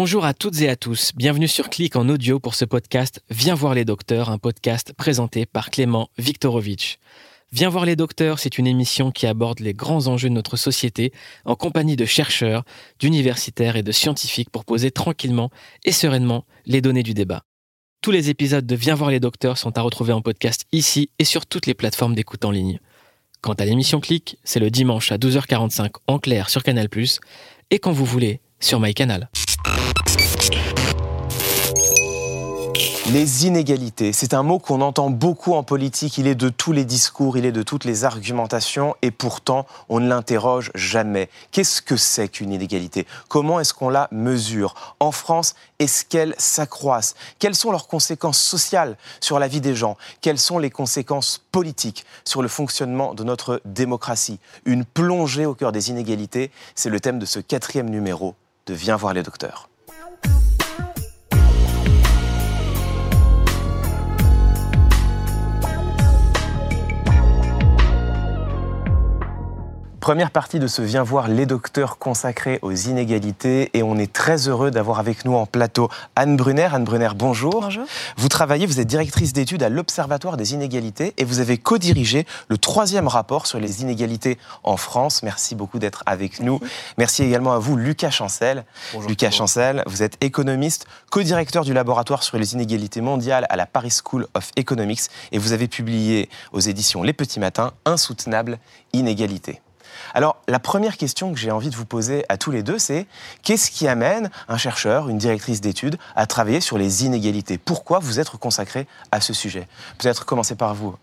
Bonjour à toutes et à tous. Bienvenue sur Clic en audio pour ce podcast Viens voir les docteurs, un podcast présenté par Clément Viktorovitch. Viens voir les docteurs, c'est une émission qui aborde les grands enjeux de notre société en compagnie de chercheurs, d'universitaires et de scientifiques pour poser tranquillement et sereinement les données du débat. Tous les épisodes de Viens voir les docteurs sont à retrouver en podcast ici et sur toutes les plateformes d'écoute en ligne. Quant à l'émission Clic, c'est le dimanche à 12h45 en clair sur Canal+, et quand vous voulez, sur MyCanal. Les inégalités, c'est un mot qu'on entend beaucoup en politique, il est de tous les discours, il est de toutes les argumentations, et pourtant on ne l'interroge jamais. Qu'est-ce que c'est qu'une inégalité? Comment est-ce qu'on la mesure? En France, est-ce qu'elle s'accroisse? Quelles sont leurs conséquences sociales sur la vie des gens? Quelles sont les conséquences politiques sur le fonctionnement de notre démocratie? Une plongée au cœur des inégalités, c'est le thème de ce quatrième numéro de Viens voir les docteurs. Première partie de ce Viens voir les docteurs consacré aux inégalités et on est très heureux d'avoir avec nous en plateau Anne Brunner. Anne Brunner, bonjour. Bonjour. Vous travaillez, vous êtes directrice d'études à l'Observatoire des inégalités et vous avez co-dirigé le troisième rapport sur les inégalités en France. Merci beaucoup d'être avec nous. Merci également à vous, Lucas Chancel. Bonjour, Lucas bonjour. Chancel, vous êtes économiste, co-directeur du laboratoire sur les inégalités mondiales à la Paris School of Economics et vous avez publié aux éditions Les Petits Matins Insoutenable inégalité. Alors, la première question que j'ai envie de vous poser à tous les deux, c'est qu'est-ce qui amène un chercheur, une directrice d'études, à travailler sur les inégalités? Pourquoi vous êtes consacré à ce sujet? Peut-être commencer par vous,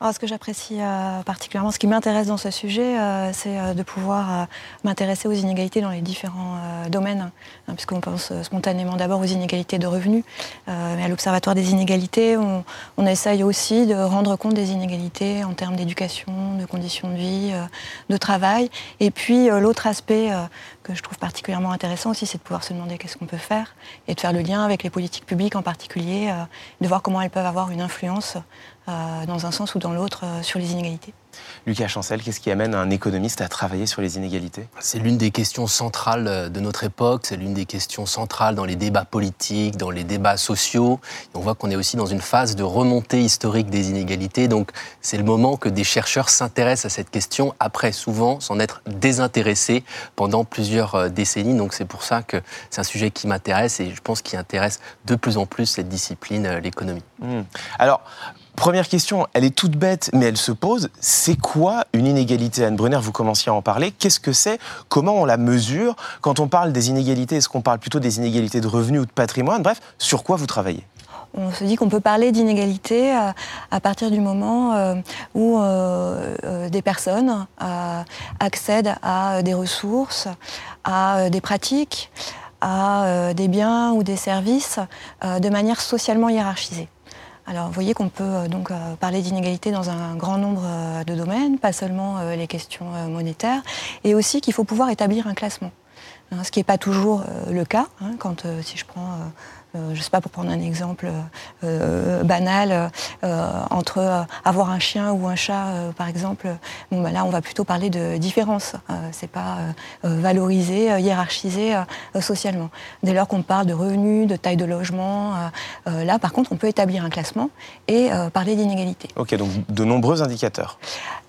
Alors, ce que j'apprécie euh, particulièrement, ce qui m'intéresse dans ce sujet, euh, c'est euh, de pouvoir m'intéresser aux inégalités dans les différents domaines, hein, puisqu'on pense spontanément d'abord aux inégalités de revenus. Mais à l'Observatoire des inégalités, on, on essaye aussi de rendre compte des inégalités en termes d'éducation, de conditions de vie, de travail. Et puis, l'autre aspect que je trouve particulièrement intéressant aussi, c'est de pouvoir se demander qu'est-ce qu'on peut faire et de faire le lien avec les politiques publiques en particulier, de voir comment elles peuvent avoir une influence dans un sens ou dans l'autre euh, sur les inégalités. Lucas Chancel, qu'est-ce qui amène un économiste à travailler sur les inégalités? C'est l'une des questions centrales euh, de notre époque, c'est l'une des questions centrales dans les débats politiques, dans les débats sociaux. Et on voit qu'on est aussi dans une phase de remontée historique des inégalités. Donc c'est le moment que des chercheurs s'intéressent à cette question, après souvent s'en être désintéressés pendant plusieurs euh, décennies. Donc c'est pour ça que c'est un sujet qui m'intéresse et je pense qui intéresse de plus en plus cette discipline, euh, l'économie. Hmm. Alors, première question, elle est toute bête, mais elle se pose. C'est quoi une inégalité? Anne Brunner, vous commenciez à en parler. Qu'est-ce que c'est? Comment on la mesure? Quand on parle des inégalités, est-ce qu'on parle plutôt des inégalités de revenus ou de patrimoine? Bref, sur quoi vous travaillez? On se dit qu'on peut parler d'inégalité euh, à partir du moment euh, où euh, des personnes accèdent à des ressources, à des pratiques, à des biens ou des services de manière socialement hiérarchisée. Alors, vous voyez qu'on peut euh, donc euh, parler d'inégalité dans un grand nombre euh, de domaines, pas seulement les questions monétaires, et aussi qu'il faut pouvoir établir un classement. Hein, ce qui n'est pas toujours le cas. hein, quand, si je prends, je ne sais pas, pour prendre un exemple euh, euh, banal, euh, entre euh, avoir un chien ou un chat, euh, par exemple, bon, bah, là, on va plutôt parler de différence. Euh, c'est pas euh, euh, valorisé, euh, hiérarchisé euh, euh, socialement. Dès lors qu'on parle de revenus, de taille de logement, euh, euh, là, par contre, on peut établir un classement et euh, parler d'inégalité. Ok, donc de nombreux indicateurs.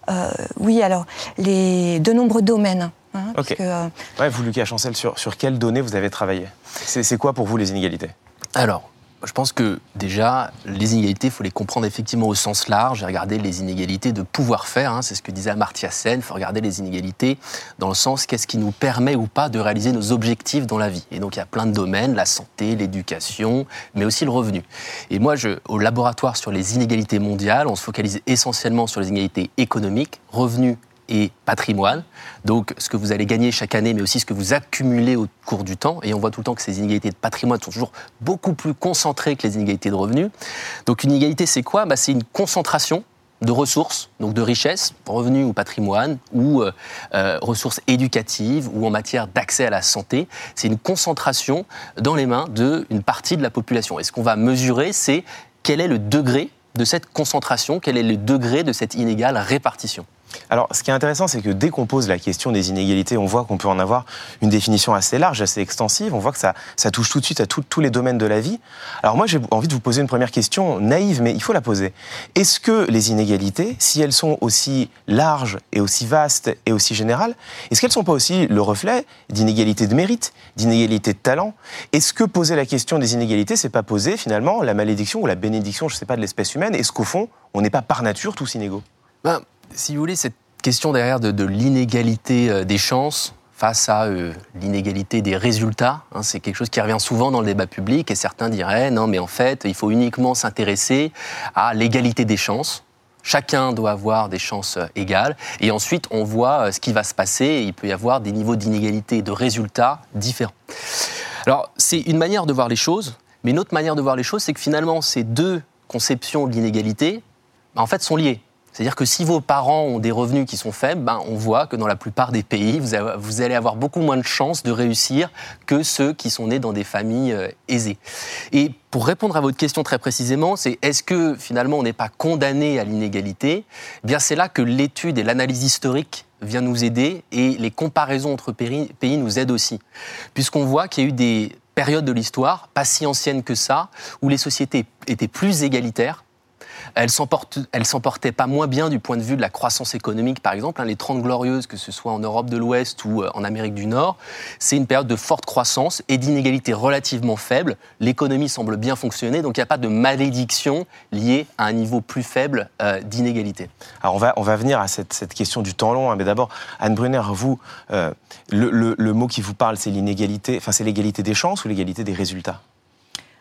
Euh, oui, alors, les, de nombreux domaines. hein, Ok. parce que, euh, Ouais, vous, Lucas Chancel, sur, sur quelles données vous avez travaillé? C'est quoi pour vous les inégalités? Alors, je pense que déjà, les inégalités, il faut les comprendre effectivement au sens large. J'ai regardé les inégalités de pouvoir-faire, hein, c'est ce que disait Amartya Sen. Il faut regarder les inégalités dans le sens qu'est-ce qui nous permet ou pas de réaliser nos objectifs dans la vie. Et donc, il y a plein de domaines, la santé, l'éducation, mais aussi le revenu. Et moi, au laboratoire sur les inégalités mondiales, on se focalise essentiellement sur les inégalités économiques, revenus et patrimoine. Donc ce que vous allez gagner chaque année, mais aussi ce que vous accumulez au cours du temps. Et on voit tout le temps que ces inégalités de patrimoine sont toujours beaucoup plus concentrées que les inégalités de revenus. Donc une inégalité, c'est quoi? Bah, C'est une concentration de ressources, donc de richesses, revenus ou patrimoine, ou euh, euh, ressources éducatives, ou en matière d'accès à la santé. C'est une concentration dans les mains d'une partie de la population. Et ce qu'on va mesurer, c'est quel est le degré de cette concentration, quel est le degré de cette inégale répartition. Alors, ce qui est intéressant, c'est que dès qu'on pose la question des inégalités, on voit qu'on peut en avoir une définition assez large, assez extensive. On voit que ça, touche tout de suite à tous les domaines de la vie. Alors moi, j'ai envie de vous poser une première question naïve, mais il faut la poser. Est-ce que les inégalités, si elles sont aussi larges et aussi vastes et aussi générales, est-ce qu'elles ne sont pas aussi le reflet d'inégalités de mérite, d'inégalités de talent? Est-ce que poser la question des inégalités, c'est pas poser finalement la malédiction ou la bénédiction, je ne sais pas, de l'espèce humaine? Est-ce qu'au fond, on n'est pas par nature tous inégaux? Ben, si vous voulez, cette question derrière de, l'inégalité euh, des chances face à euh, l'inégalité des résultats, hein, c'est quelque chose qui revient souvent dans le débat public et certains diraient non mais en fait il faut uniquement s'intéresser à l'égalité des chances. Chacun doit avoir des chances euh, égales et ensuite on voit ce qui va se passer il peut y avoir des niveaux d'inégalité de résultats différents. Alors c'est une manière de voir les choses, mais une autre manière de voir les choses c'est que finalement ces deux conceptions de l'inégalité en fait sont liées. C'est-à-dire que si vos parents ont des revenus qui sont faibles, ben, on voit que dans la plupart des pays, vous, allez avoir beaucoup moins de chances de réussir que ceux qui sont nés dans des familles euh, aisées. Et pour répondre à votre question très précisément, c'est est-ce que finalement on n'est pas condamné à l'inégalité? Eh Bien, c'est là que l'étude et l'analyse historique vient nous aider et les comparaisons entre pays nous aident aussi, puisqu'on voit qu'il y a eu des périodes de l'histoire, pas si anciennes que ça, où les sociétés étaient plus égalitaires elle s'emportait pas moins bien du point de vue de la croissance économique, par exemple. Hein, les 30 glorieuses, que ce soit en Europe de l'Ouest ou euh, en Amérique du Nord, c'est une période de forte croissance et d'inégalité relativement faible. L'économie semble bien fonctionner, donc il n'y a pas de malédiction liée à un niveau plus faible euh, d'inégalité. Alors on va, on va venir à cette, question du temps long, hein, mais d'abord, Anne Brunner, vous, euh, le, mot qui vous parle, c'est l'inégalité, enfin c'est l'égalité des chances ou l'égalité des résultats?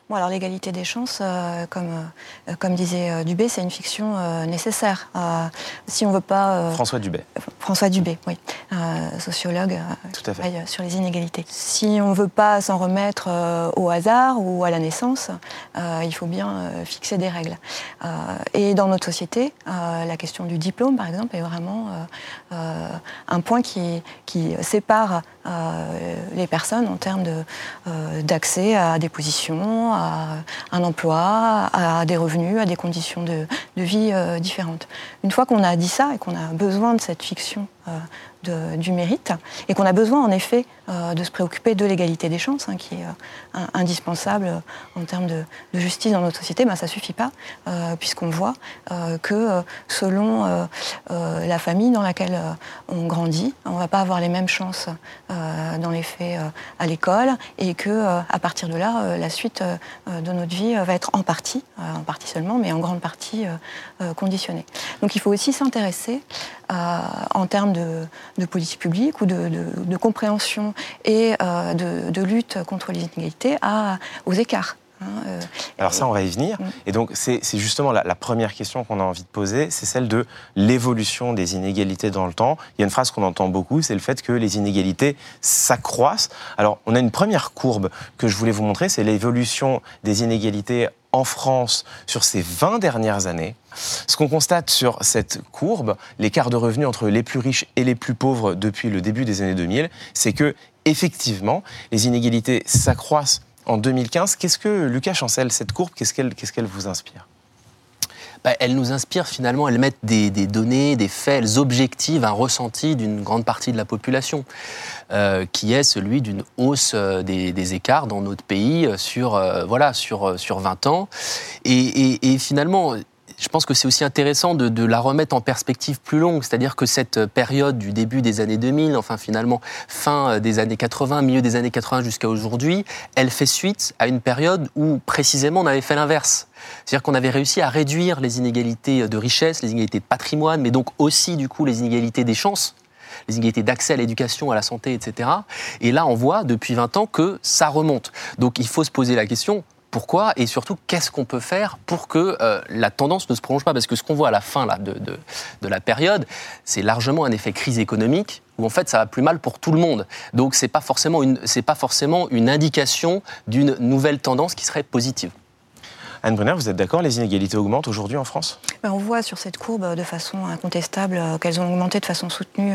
Bon, alors l'égalité des chances, euh, comme, euh, comme disait euh, Dubé, c'est une fiction nécessaire. si on veut pas... François Dubé. François Dubé, oui, sociologue Tout à fait. sur les inégalités. Si on ne veut pas s'en remettre au hasard ou à la naissance, il faut bien fixer des règles. et dans notre société, la question du diplôme, par exemple, est vraiment un point qui, qui sépare les personnes en termes d'accès à des positions, à un emploi, à des revenus, à des conditions de, vie euh, différentes. Une fois qu'on a dit ça et qu'on a besoin de cette fiction euh, du mérite et qu'on a besoin en effet euh, de se préoccuper de l'égalité des chances, hein, qui est euh, indispensable en termes de, justice dans notre société, ben, ça ne suffit pas, puisqu'on voit que selon la famille dans laquelle on grandit, on ne va pas avoir les mêmes chances dans les faits à l'école et que à partir de là, la suite de notre vie va être en partie, en partie seulement, mais en grande partie conditionnée. Donc il faut aussi s'intéresser en termes de, politique publique ou de, compréhension et euh, de, lutte contre les inégalités à, aux écarts. Hein, euh, Alors ça, on va y venir. Mm. Et donc, c'est justement la, première question qu'on a envie de poser, c'est celle de l'évolution des inégalités dans le temps. Il y a une phrase qu'on entend beaucoup, c'est le fait que les inégalités s'accroissent. Alors, on a une première courbe que je voulais vous montrer, c'est l'évolution des inégalités en France sur ces 20 dernières années. Ce qu'on constate sur cette courbe, l'écart de revenus entre les plus riches et les plus pauvres depuis le début des années 2000, c'est que effectivement, les inégalités s'accroissent en 2015. Qu'est-ce que, Lucas Chancel, cette courbe, qu'est-ce qu'elle vous inspire? Bah, elle nous inspire finalement, elles mettent des, données, des faits, elles objectivent un ressenti d'une grande partie de la population, euh, qui est celui d'une hausse euh, des, écarts dans notre pays euh, sur, voilà, sur, sur 20 ans. Et finalement, je pense que c'est aussi intéressant de, la remettre en perspective plus longue, c'est-à-dire que cette période du début des années 2000, enfin finalement fin des années 80, milieu des années 80 jusqu'à aujourd'hui, elle fait suite à une période où précisément on avait fait l'inverse. C'est-à-dire qu'on avait réussi à réduire les inégalités de richesse, les inégalités de patrimoine, mais donc aussi du coup les inégalités des chances les inégalités d'accès à l'éducation, à la santé, etc. Et là, on voit depuis 20 ans que ça remonte. Donc il faut se poser la question, Pourquoi Et surtout, qu'est-ce qu'on peut faire pour que euh, la tendance ne se prolonge pas? Parce que ce qu'on voit à la fin là, de, de, la période, c'est largement un effet crise économique où en fait ça va plus mal pour tout le monde. Donc c'est pas forcément une, c'est pas forcément une indication d'une nouvelle tendance qui serait positive. Anne Brunner, vous êtes d'accord, les inégalités augmentent aujourd'hui en France? Ben, On voit sur cette courbe de façon incontestable euh, qu'elles ont augmenté de façon soutenue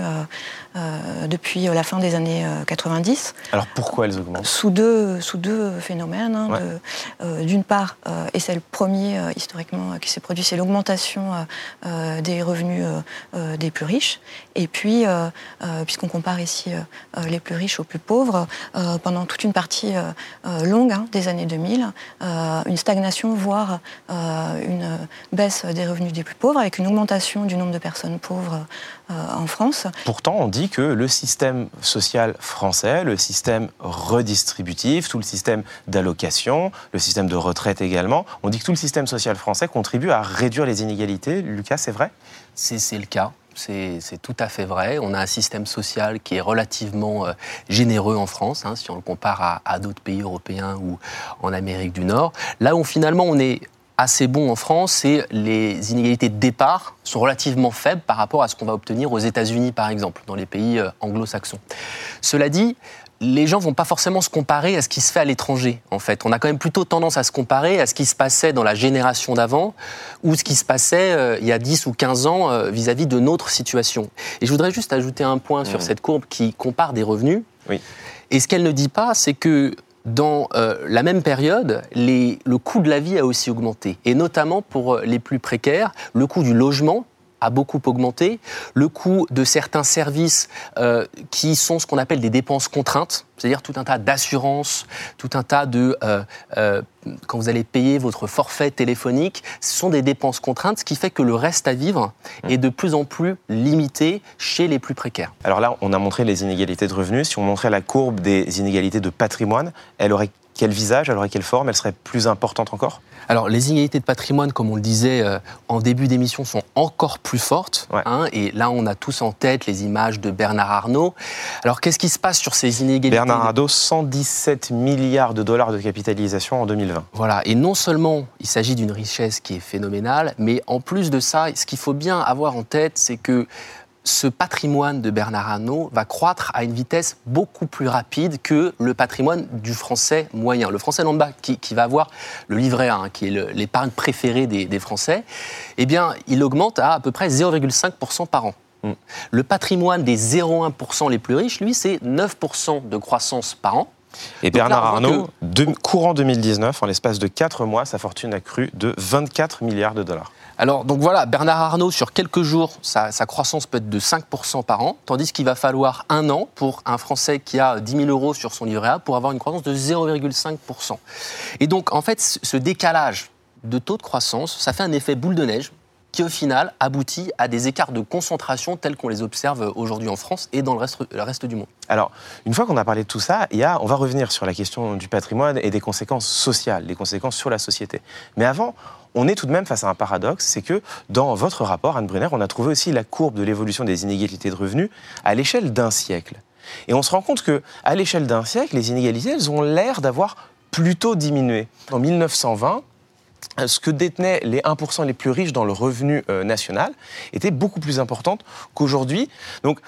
euh, euh, depuis la fin des années 90. Alors pourquoi elles augmentent? Sous deux, sous deux phénomènes. Hein, d'une part, et c'est le premier historiquement qui s'est produit, c'est l'augmentation des revenus des plus riches. Et puis, puisqu'on compare ici les plus riches aux plus pauvres, pendant toute une partie longue hein, des années 2000, une stagnation voir euh, une baisse des revenus des plus pauvres avec une augmentation du nombre de personnes pauvres euh, en France. Pourtant, on dit que le système social français, le système redistributif, tout le système d'allocation, le système de retraite également, on dit que tout le système social français contribue à réduire les inégalités. Lucas, c'est vrai? C'est le cas. C'est tout à fait vrai. On a un système social qui est relativement euh, généreux en France, hein, si on le compare à, d'autres pays européens ou en Amérique du Nord. Là où finalement on est assez bon en France, c'est les inégalités de départ sont relativement faibles par rapport à ce qu'on va obtenir aux États-Unis, par exemple, dans les pays euh, anglo-saxons. Cela dit, les gens vont pas forcément se comparer à ce qui se fait à l'étranger, en fait. On a quand même plutôt tendance à se comparer à ce qui se passait dans la génération d'avant ou ce qui se passait euh, il y a 10 ou 15 ans euh, vis-à-vis de notre situation. Et je voudrais juste ajouter un point sur mmh. cette courbe qui compare des revenus. Oui. Et ce qu'elle ne dit pas, c'est que dans euh, la même période, le coût de la vie a aussi augmenté. Et notamment pour les plus précaires, le coût du logement a beaucoup augmenté. Le coût de certains services euh, qui sont ce qu'on appelle des dépenses contraintes, c'est-à-dire tout un tas d'assurances, tout un tas de... Euh, euh, quand vous allez payer votre forfait téléphonique, ce sont des dépenses contraintes, ce qui fait que le reste à vivre mmh. est de plus en plus limité chez les plus précaires. Alors là, on a montré les inégalités de revenus. Si on montrait la courbe des inégalités de patrimoine, elle aurait quel visage, elle aurait quelle forme Elle serait plus importante encore? Alors, les inégalités de patrimoine, comme on le disait euh, en début d'émission, sont encore plus fortes. Hein, et là, on a tous en tête les images de Bernard Arnault. Alors, qu'est-ce qui se passe sur ces inégalités Bernard Arnault, 117 milliards de dollars de capitalisation en 2020. Voilà. Et non seulement il s'agit d'une richesse qui est phénoménale, mais en plus de ça, ce qu'il faut bien avoir en tête, c'est que ce patrimoine de Bernard Arnault va croître à une vitesse beaucoup plus rapide que le patrimoine du français moyen. Le français lambda, qui, va avoir le livret A, hein, qui est l'épargne préférée des, Français, eh bien, il augmente à à peu près 0,5% par an. Mm. Le patrimoine des 0,1% les plus riches, lui, c'est 9% de croissance par an. Et Bernard Arnault, courant 2019, en l'espace de 4 mois, sa fortune a cru de 24 milliards de dollars. Alors, donc voilà, Bernard Arnault, sur quelques jours, sa, croissance peut être de 5% par an, tandis qu'il va falloir un an pour un Français qui a 10 000 euros sur son livret A pour avoir une croissance de 0,5%. Et donc, en fait, ce décalage de taux de croissance, ça fait un effet boule de neige qui au final aboutit à des écarts de concentration tels qu'on les observe aujourd'hui en France et dans le reste, du monde. Alors, une fois qu'on a parlé de tout ça, on va revenir sur la question du patrimoine et des conséquences sociales, des conséquences sur la société. Mais avant, on est tout de même face à un paradoxe, c'est que dans votre rapport, Anne Brunner, on a trouvé aussi la courbe de l'évolution des inégalités de revenus à l'échelle d'un siècle. Et on se rend compte que, à l'échelle d'un siècle, les inégalités, elles ont l'air d'avoir plutôt diminué. En 1920, ce que détenaient les 1% les plus riches dans le revenu euh, national était beaucoup plus importante qu'aujourd'hui. Donc,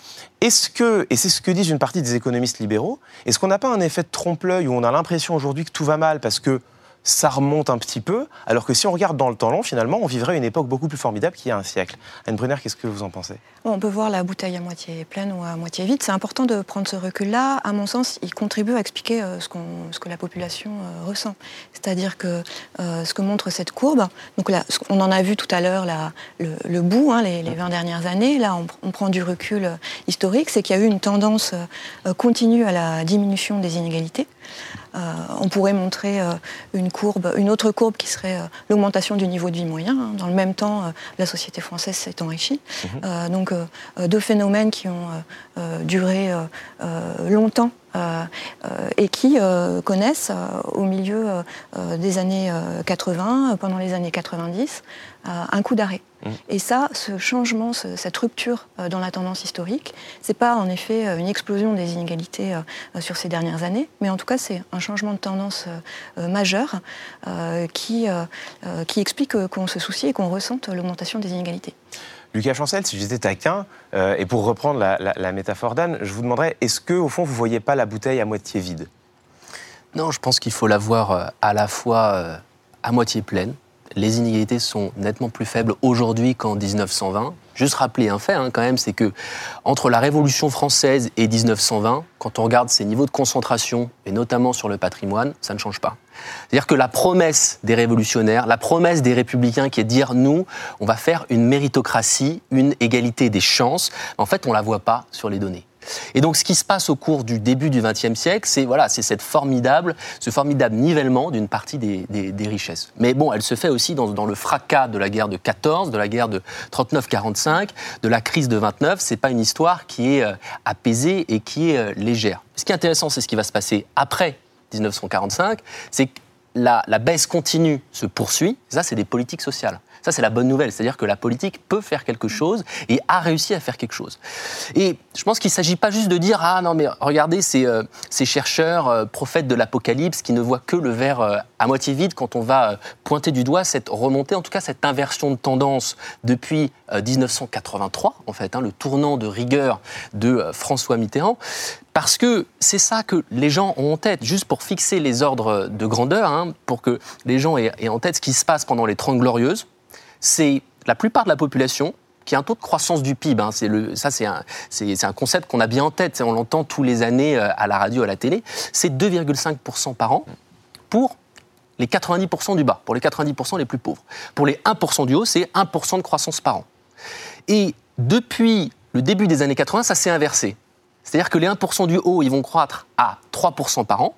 est-ce que, et c'est ce que disent une partie des économistes libéraux, est-ce qu'on n'a pas un effet de trompe-l'œil où on a l'impression aujourd'hui que tout va mal parce que ça remonte un petit peu, alors que si on regarde dans le temps long, finalement, on vivrait une époque beaucoup plus formidable qu'il y a un siècle. Anne Brunner, qu'est-ce que vous en pensez? On peut voir la bouteille à moitié pleine ou à moitié vide. C'est important de prendre ce recul-là. À mon sens, il contribue à expliquer euh, ce, que la population euh, ressent. C'est-à-dire que euh, ce que montre cette courbe, donc là, on en a vu tout à l'heure le, bout, hein, les, 20 dernières années, là on prend du recul historique, c'est qu'il y a eu une tendance continue à la diminution des inégalités. Euh, on pourrait montrer euh, une courbe, une autre courbe qui serait euh, l'augmentation du niveau de vie moyen. Hein. Dans le même temps, la société française s'est enrichie. Mhm. donc deux phénomènes qui ont duré longtemps et qui connaissent au milieu des années 80, pendant les années 90, un coup d'arrêt. Mmh. Et ça, ce changement, cette rupture dans la tendance historique, c'est pas en effet une explosion des inégalités sur ces dernières années, mais en tout cas c'est un changement de tendance majeur qui, qui explique qu'on se soucie et qu'on ressente l'augmentation des inégalités. Lucas Chancel, si j'étais taquin, euh, et pour reprendre la, métaphore d'Anne, je vous demanderais, est-ce que au fond vous voyez pas la bouteille à moitié vide? Non, je pense qu'il faut la voir euh, à la fois euh, à moitié pleine. Les inégalités sont nettement plus faibles aujourd'hui qu'en 1920. Juste rappeler un fait hein, quand même, c'est que entre la Révolution française et 1920, quand on regarde ces niveaux de concentration, et notamment sur le patrimoine, ça ne change pas. C'est-à-dire que la promesse des révolutionnaires, la promesse des républicains qui est de dire nous, on va faire une méritocratie, une égalité des chances, en fait, on ne la voit pas sur les données. Et donc, ce qui se passe au cours du début du XXe siècle, c'est voilà, c'est cette formidable, ce formidable nivellement d'une partie des, richesses. Mais bon, elle se fait aussi dans, le fracas de la guerre de 14, de la guerre de 39-45, de la crise de 29. C'est pas une histoire qui est euh, apaisée et qui est euh, légère. Ce qui est intéressant, c'est ce qui va se passer après 1945, c'est que la, baisse continue se poursuit. Ça, c'est des politiques sociales. Ça, c'est la bonne nouvelle. C'est-à-dire que la politique peut faire quelque chose et a réussi à faire quelque chose. Et je pense qu'il ne s'agit pas juste de dire Ah non, mais regardez ces, euh, chercheurs, euh, prophètes de l'Apocalypse, qui ne voient que le verre euh, à moitié vide quand on va pointer du doigt cette remontée, en tout cas cette inversion de tendance depuis 1983, en fait, hein, le tournant de rigueur de François Mitterrand. Parce que c'est ça que les gens ont en tête, juste pour fixer les ordres de grandeur, hein, pour que les gens aient, en tête ce qui se passe pendant les Trente Glorieuses. C'est la plupart de la population qui a un taux de croissance du PIB. Hein, le, ça, c'est un, un, concept qu'on a bien en tête. On l'entend tous les années euh, à la radio, à la télé. C'est 2,5% par an pour les 90% du bas, pour les 90% les plus pauvres. Pour les 1% du haut, c'est 1% de croissance par an. Et depuis le début des années 80, ça s'est inversé. C'est-à-dire que les 1% du haut, ils vont croître à 3% par an.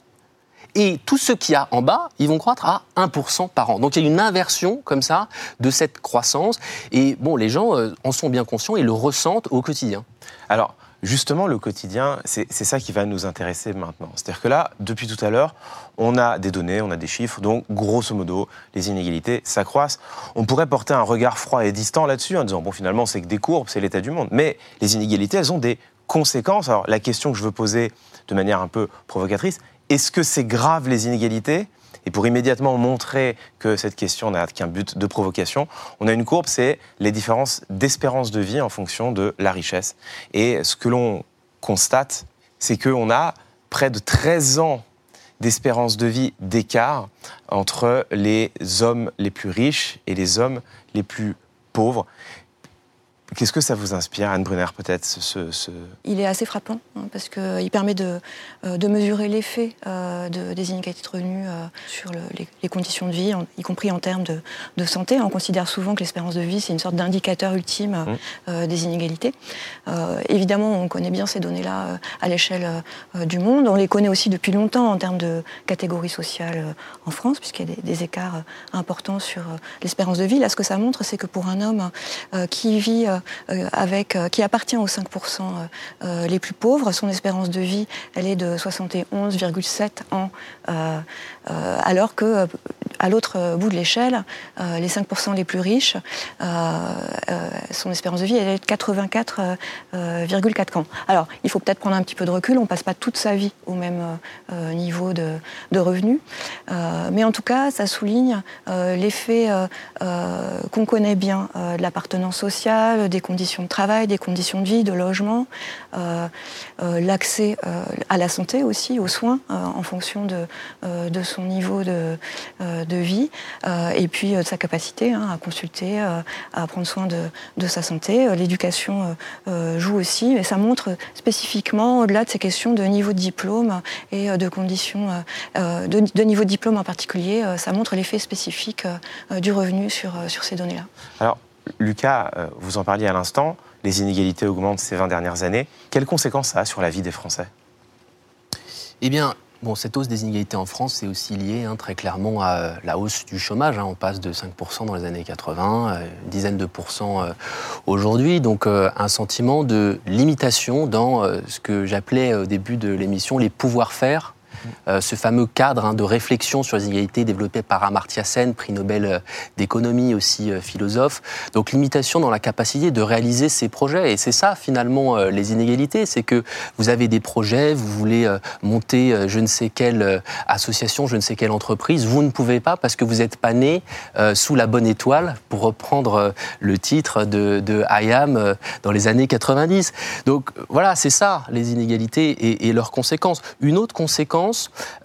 Et tout ce qu'il y a en bas, ils vont croître à 1% par an. Donc il y a une inversion comme ça de cette croissance. Et bon, les gens euh, en sont bien conscients et le ressentent au quotidien. Alors, Justement, le quotidien, c'est ça qui va nous intéresser maintenant. C'est-à-dire que là, depuis tout à l'heure, on a des données, on a des chiffres, donc grosso modo, les inégalités s'accroissent. On pourrait porter un regard froid et distant là-dessus en disant, bon, finalement, c'est que des courbes, c'est l'état du monde. Mais les inégalités, elles ont des conséquences. Alors la question que je veux poser de manière un peu provocatrice, est-ce que c'est grave les inégalités? Et pour immédiatement montrer que cette question n'a qu'un but de provocation, on a une courbe, c'est les différences d'espérance de vie en fonction de la richesse. Et ce que l'on constate, c'est qu'on a près de 13 ans d'espérance de vie d'écart entre les hommes les plus riches et les hommes les plus pauvres. Qu'est-ce que ça vous inspire, Anne Brunner, peut-être ce, Il est assez frappant, hein, parce qu'il permet de, euh, de mesurer l'effet euh, de, des inégalités de revenus euh, sur les, conditions de vie, y compris en termes de, de, santé. On considère souvent que l'espérance de vie, c'est une sorte d'indicateur ultime mmh. des inégalités. évidemment, on connaît bien ces données-là à l'échelle du monde. On les connaît aussi depuis longtemps en termes de catégories sociales en France, puisqu'il y a des, des, écarts importants sur l'espérance de vie. Là, ce que ça montre, c'est que pour un homme qui vit euh, avec, euh, qui appartient aux 5% euh, les plus pauvres. Son espérance de vie, elle est de 71,7 ans, alors que à l'autre bout de l'échelle, les 5% les plus riches, son espérance de vie, elle est de 84,4 ans. Alors, il faut peut-être prendre un petit peu de recul, on ne passe pas toute sa vie au même niveau de, de revenus, mais en tout cas, ça souligne l'effet qu'on connaît bien de l'appartenance sociale, des conditions de travail, des conditions de vie, de logement, euh, euh, l'accès euh, à la santé aussi, aux soins, en fonction de, de son niveau de, de vie, et puis de sa capacité hein, à consulter, à prendre soin de, de sa santé. L'éducation joue aussi, et ça montre spécifiquement, au-delà de ces questions de niveau de diplôme et de conditions de, de, niveau de diplôme en particulier, ça montre l'effet spécifique du revenu sur, sur ces données-là. Alors, Lucas, euh, vous en parliez à l'instant, les inégalités augmentent ces 20 dernières années. Quelles conséquences ça a sur la vie des Français? Eh bien, Bon, cette hausse des inégalités en France, c'est aussi lié hein, très clairement à euh, la hausse du chômage. Hein. On passe de 5% dans les années 80, euh, une dizaine de pourcents aujourd'hui. Donc un sentiment de limitation dans ce que j'appelais au début de l'émission les pouvoirs-faire euh, ce fameux cadre hein, de réflexion sur les inégalités développé par Amartya Sen, prix Nobel euh, d'économie aussi euh, philosophe. Donc limitation dans la capacité de réaliser ces projets. Et c'est ça finalement les inégalités, c'est que vous avez des projets, vous voulez monter je ne sais quelle association, je ne sais quelle entreprise, vous ne pouvez pas parce que vous n'êtes pas né sous la bonne étoile, pour reprendre le titre de, de IAM dans les années 90. Donc voilà, c'est ça les inégalités et leurs conséquences. Une autre conséquence,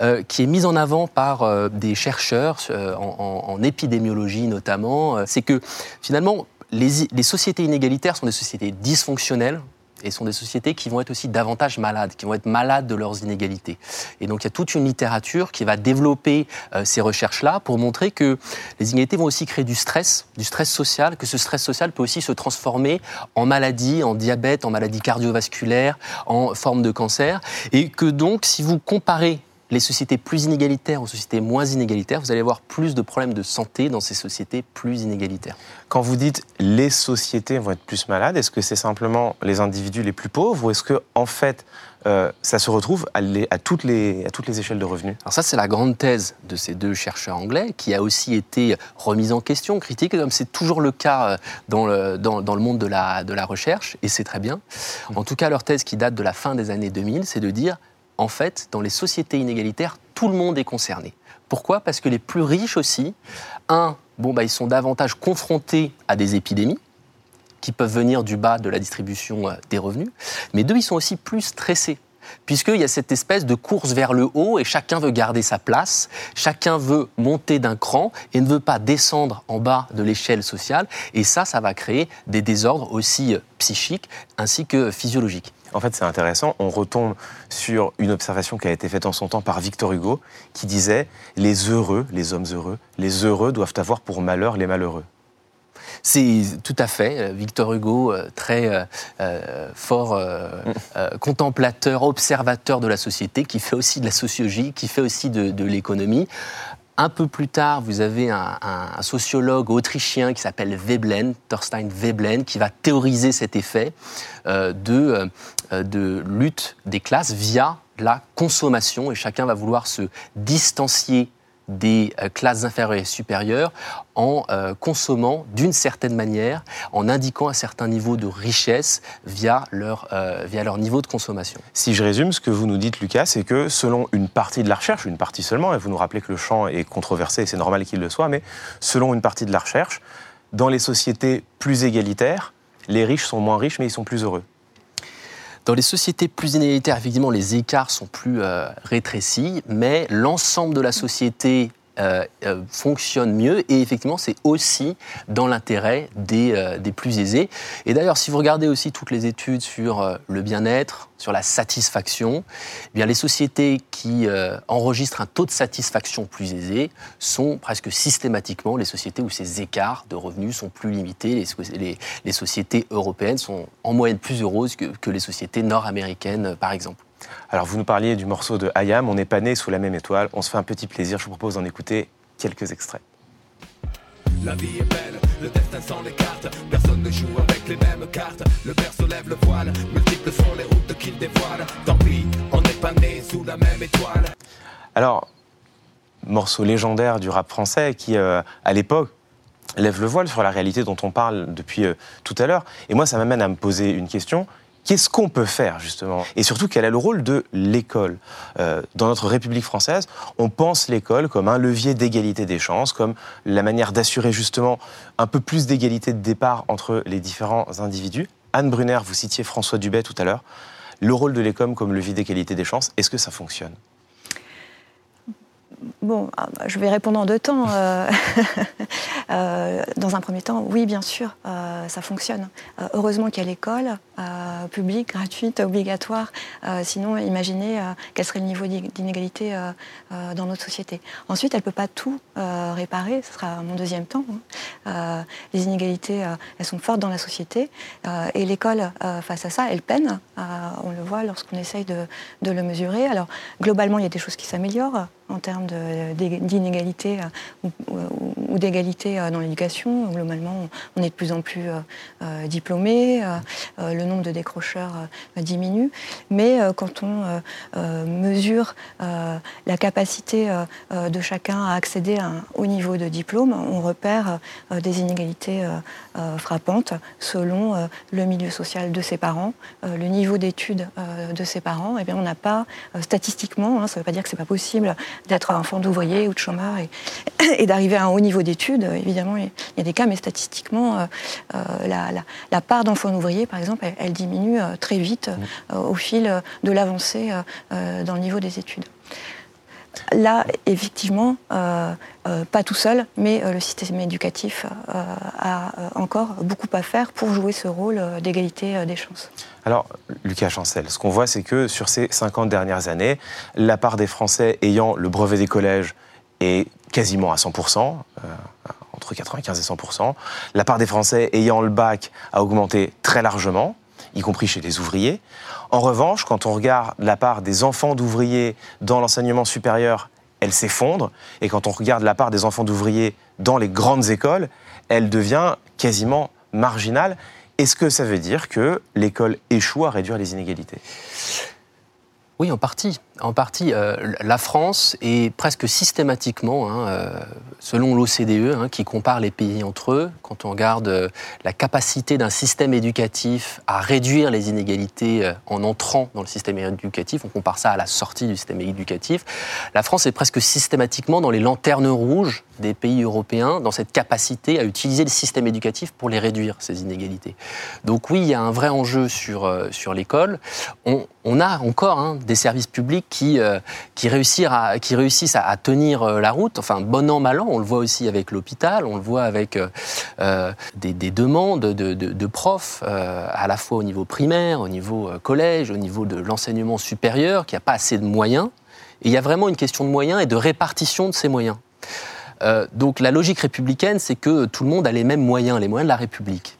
euh, qui est mise en avant par euh, des chercheurs euh, en, épidémiologie notamment, c'est que finalement, les, les sociétés inégalitaires sont des sociétés dysfonctionnelles, et sont des sociétés qui vont être aussi davantage malades, qui vont être malades de leurs inégalités. Et donc il y a toute une littérature qui va développer ces recherches-là pour montrer que les inégalités vont aussi créer du stress, du stress social, que ce stress social peut aussi se transformer en maladie, en diabète, en maladie cardiovasculaire, en forme de cancer, et que donc si vous comparez les sociétés plus inégalitaires aux sociétés moins inégalitaires, vous allez avoir plus de problèmes de santé dans ces sociétés plus inégalitaires. Quand vous dites les sociétés vont être plus malades, est-ce que c'est simplement les individus les plus pauvres ou est-ce que en fait euh, ça se retrouve à, toutes les, à toutes les échelles de revenus? Alors ça, c'est la grande thèse de ces deux chercheurs anglais, qui a aussi été remise en question, critiquée, comme c'est toujours le cas euh, dans le, dans, dans le monde de la, de la recherche, et c'est très bien. En tout cas, leur thèse qui date de la fin des années 2000, c'est de dire en fait, dans les sociétés inégalitaires, tout le monde est concerné. Pourquoi? Parce que les plus riches aussi, un, bon, bah, ils sont davantage confrontés à des épidémies qui peuvent venir du bas de la distribution euh, des revenus, mais deux, ils sont aussi plus stressés puisqu'il y a cette espèce de course vers le haut et chacun veut garder sa place, chacun veut monter d'un cran et ne veut pas descendre en bas de l'échelle sociale. Et ça, ça va créer des désordres aussi euh, psychiques ainsi que physiologiques. En fait, c'est intéressant. On retombe sur une observation qui a été faite en son temps par Victor Hugo, qui disait Les heureux, les hommes heureux, les heureux doivent avoir pour malheur les malheureux. C'est tout à fait. Euh, Victor Hugo, euh, très euh, fort contemplateur, observateur de la société, qui fait aussi de la sociologie, qui fait aussi de l'économie. Un peu plus tard, vous avez un, sociologue autrichien qui s'appelle Veblen, Thorstein Veblen, qui va théoriser cet effet euh, de, euh, de lutte des classes via la consommation, et chacun va vouloir se distancier des euh, classes inférieures et supérieures en euh, consommant d'une certaine manière, en indiquant un certain niveau de richesse via leur, euh, via leur niveau de consommation. Si je résume, ce que vous nous dites, Lucas, c'est que selon une partie de la recherche, une partie seulement, et vous nous rappelez que le champ est controversé, et c'est normal qu'il le soit, mais selon une partie de la recherche, dans les sociétés plus égalitaires, les riches sont moins riches, mais ils sont plus heureux. Dans les sociétés plus inégalitaires, effectivement, les écarts sont plus euh, rétrécis, mais l'ensemble de la société euh, euh, fonctionne mieux et effectivement c'est aussi dans l'intérêt des, euh, des, plus aisés. Et d'ailleurs si vous regardez aussi toutes les études sur le bien-être, sur la satisfaction, eh bien les sociétés qui enregistrent un taux de satisfaction plus aisé sont presque systématiquement les sociétés où ces écarts de revenus sont plus limités. Les, les, les sociétés européennes sont en moyenne plus heureuses que, que les sociétés nord-américaines par exemple. Alors, vous nous parliez du morceau de Hayam, On n'est pas né sous la même étoile. On se fait un petit plaisir. Je vous propose d'en écouter quelques extraits. La vie est belle, le destin sans les cartes. Personne ne joue avec les mêmes cartes. Le berceau lève le voile, multiples sont les routes qu'il dévoile. Tant pis, on n'est pas né sous la même étoile. Alors, morceau légendaire du rap français qui, euh, à l'époque, lève le voile sur la réalité dont on parle depuis euh, tout à l'heure. Et moi, ça m'amène à me poser une question. Qu'est-ce qu'on peut faire justement? Et surtout, quel est le rôle de l'école? Euh, Dans notre République française, on pense l'école comme un levier d'égalité des chances, comme la manière d'assurer justement un peu plus d'égalité de départ entre les différents individus. Anne Brunner, vous citiez François Dubet tout à l'heure. Le rôle de l'école comme levier d'égalité des chances, est-ce que ça fonctionne? Bon, ah, bah, je vais répondre en deux temps. Euh, euh, dans un premier temps, oui, bien sûr, euh, ça fonctionne. heureusement qu'il y a l'école publique, gratuite, obligatoire. sinon, imaginez quel serait le niveau d'inégalité dans notre société. Ensuite, elle ne peut pas tout réparer. Ce sera mon deuxième temps. Hein. les inégalités, elles sont fortes dans la société. et l'école, face à ça, elle peine. on le voit lorsqu'on essaye de, de le mesurer. Alors, globalement, il y a des choses qui s'améliorent en termes d'inégalité euh, ou, d'égalité euh, dans l'éducation. Globalement, on est de plus en plus euh, diplômés, le nombre de décrocheurs diminue, mais quand on mesure la capacité de chacun à accéder à un haut niveau de diplôme, on repère des inégalités frappantes selon le milieu social de ses parents, le niveau d'études de ses parents. Eh bien, on n'a pas statistiquement, hein, ça ne veut pas dire que c'est pas possible d'être enfant d'ouvrier ou de chômeur et, et d'arriver à un haut niveau d'études. Évidemment, il y a des cas, mais statistiquement, euh, euh, la, part d'enfants d'ouvriers, par exemple, elle, diminue euh, très vite au fil de l'avancée dans le niveau des études. Là, effectivement, pas tout seul, mais le système éducatif a encore beaucoup à faire pour jouer ce rôle d'égalité des chances. Alors, Lucas Chancel, ce qu'on voit, c'est que sur ces 50 dernières années, la part des Français ayant le brevet des collèges est quasiment à 100%, euh, entre 95 et 100%. La part des Français ayant le bac a augmenté très largement, y compris chez les ouvriers. En revanche, quand on regarde la part des enfants d'ouvriers dans l'enseignement supérieur, elle s'effondre. Et quand on regarde la part des enfants d'ouvriers dans les grandes écoles, elle devient quasiment marginale. Est-ce que ça veut dire que l'école échoue à réduire les inégalités? Oui, en partie. En partie, euh, la France est presque systématiquement, hein, euh, selon l'OCDE, hein, qui compare les pays entre eux, quand on regarde euh, la capacité d'un système éducatif à réduire les inégalités en entrant dans le système éducatif, on compare ça à la sortie du système éducatif, la France est presque systématiquement dans les lanternes rouges des pays européens, dans cette capacité à utiliser le système éducatif pour les réduire, ces inégalités. Donc oui, il y a un vrai enjeu sur, sur l'école. On, a encore hein, des services publics qui, euh, qui, réussissent à, tenir euh, la route, enfin bon an, mal an, on le voit aussi avec l'hôpital, on le voit avec euh, des, demandes de, profs, à la fois au niveau primaire, au niveau collège, au niveau de l'enseignement supérieur, qui n'a pas assez de moyens. Et il y a vraiment une question de moyens et de répartition de ces moyens. donc la logique républicaine, c'est que tout le monde a les mêmes moyens, les moyens de la République.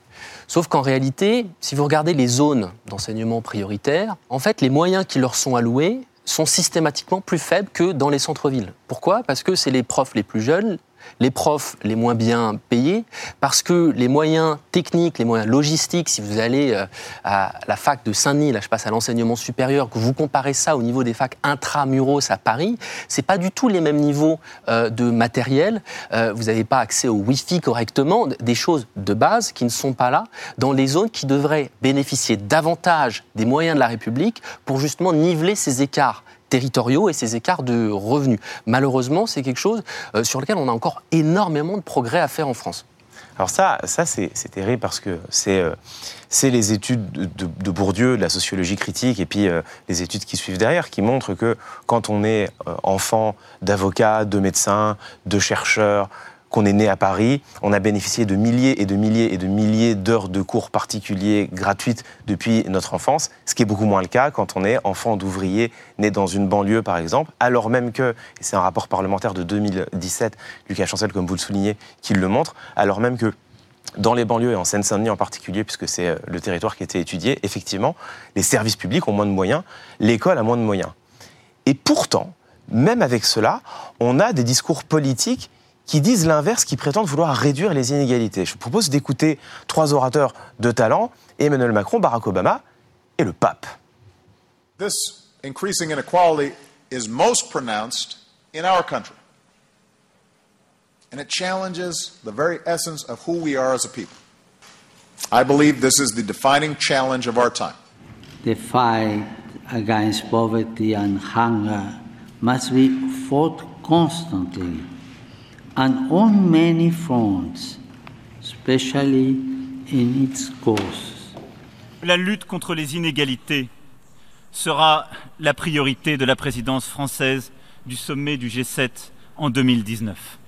Sauf qu'en réalité, si vous regardez les zones d'enseignement prioritaire, en fait, les moyens qui leur sont alloués sont systématiquement plus faibles que dans les centres-villes. Pourquoi? Parce que c'est les profs les plus jeunes, les profs les moins bien payés, parce que les moyens techniques, les moyens logistiques, si vous allez euh, à la fac de Saint-Denis, là je passe à l'enseignement supérieur, que vous comparez ça au niveau des facs intramuros à Paris, c'est pas du tout les mêmes niveaux euh, de matériel. Euh, vous n'avez pas accès au Wi-Fi correctement, des choses de base qui ne sont pas là dans les zones qui devraient bénéficier davantage des moyens de la République pour justement niveler ces écarts territoriaux et ces écarts de revenus. Malheureusement, c'est quelque chose euh, sur lequel on a encore énormément de progrès à faire en France. Alors ça, ça c'est terrible parce que c'est euh, les études de, Bourdieu, de la sociologie critique, et puis euh, les études qui suivent derrière, qui montrent que quand on est enfant d'avocats, de médecins, de chercheurs, qu'on est né à Paris. On a bénéficié de milliers et de milliers et de milliers d'heures de cours particuliers gratuites depuis notre enfance, ce qui est beaucoup moins le cas quand on est enfant d'ouvrier né dans une banlieue, par exemple, alors même que, et c'est un rapport parlementaire de 2017, Lucas Chancel, comme vous le soulignez, qui le montre, alors même que dans les banlieues et en Seine-Saint-Denis en particulier, puisque c'est euh, le territoire qui a été étudié, effectivement, les services publics ont moins de moyens, l'école a moins de moyens. Et pourtant, même avec cela, on a des discours politiques qui disent l'inverse, qui prétendent vouloir réduire les inégalités. Je vous propose d'écouter trois orateurs de talent, Emmanuel Macron, Barack Obama et le pape. This increasing inequality is most pronounced in our country. And it challenges the very essence of who we are as a people. I believe this is the defining challenge of our time. The fight against poverty and hunger must be fought constantly and on many fronts, especially in its causes. La lutte contre les inégalités sera la priorité de la présidence française du sommet du G7 en 2019.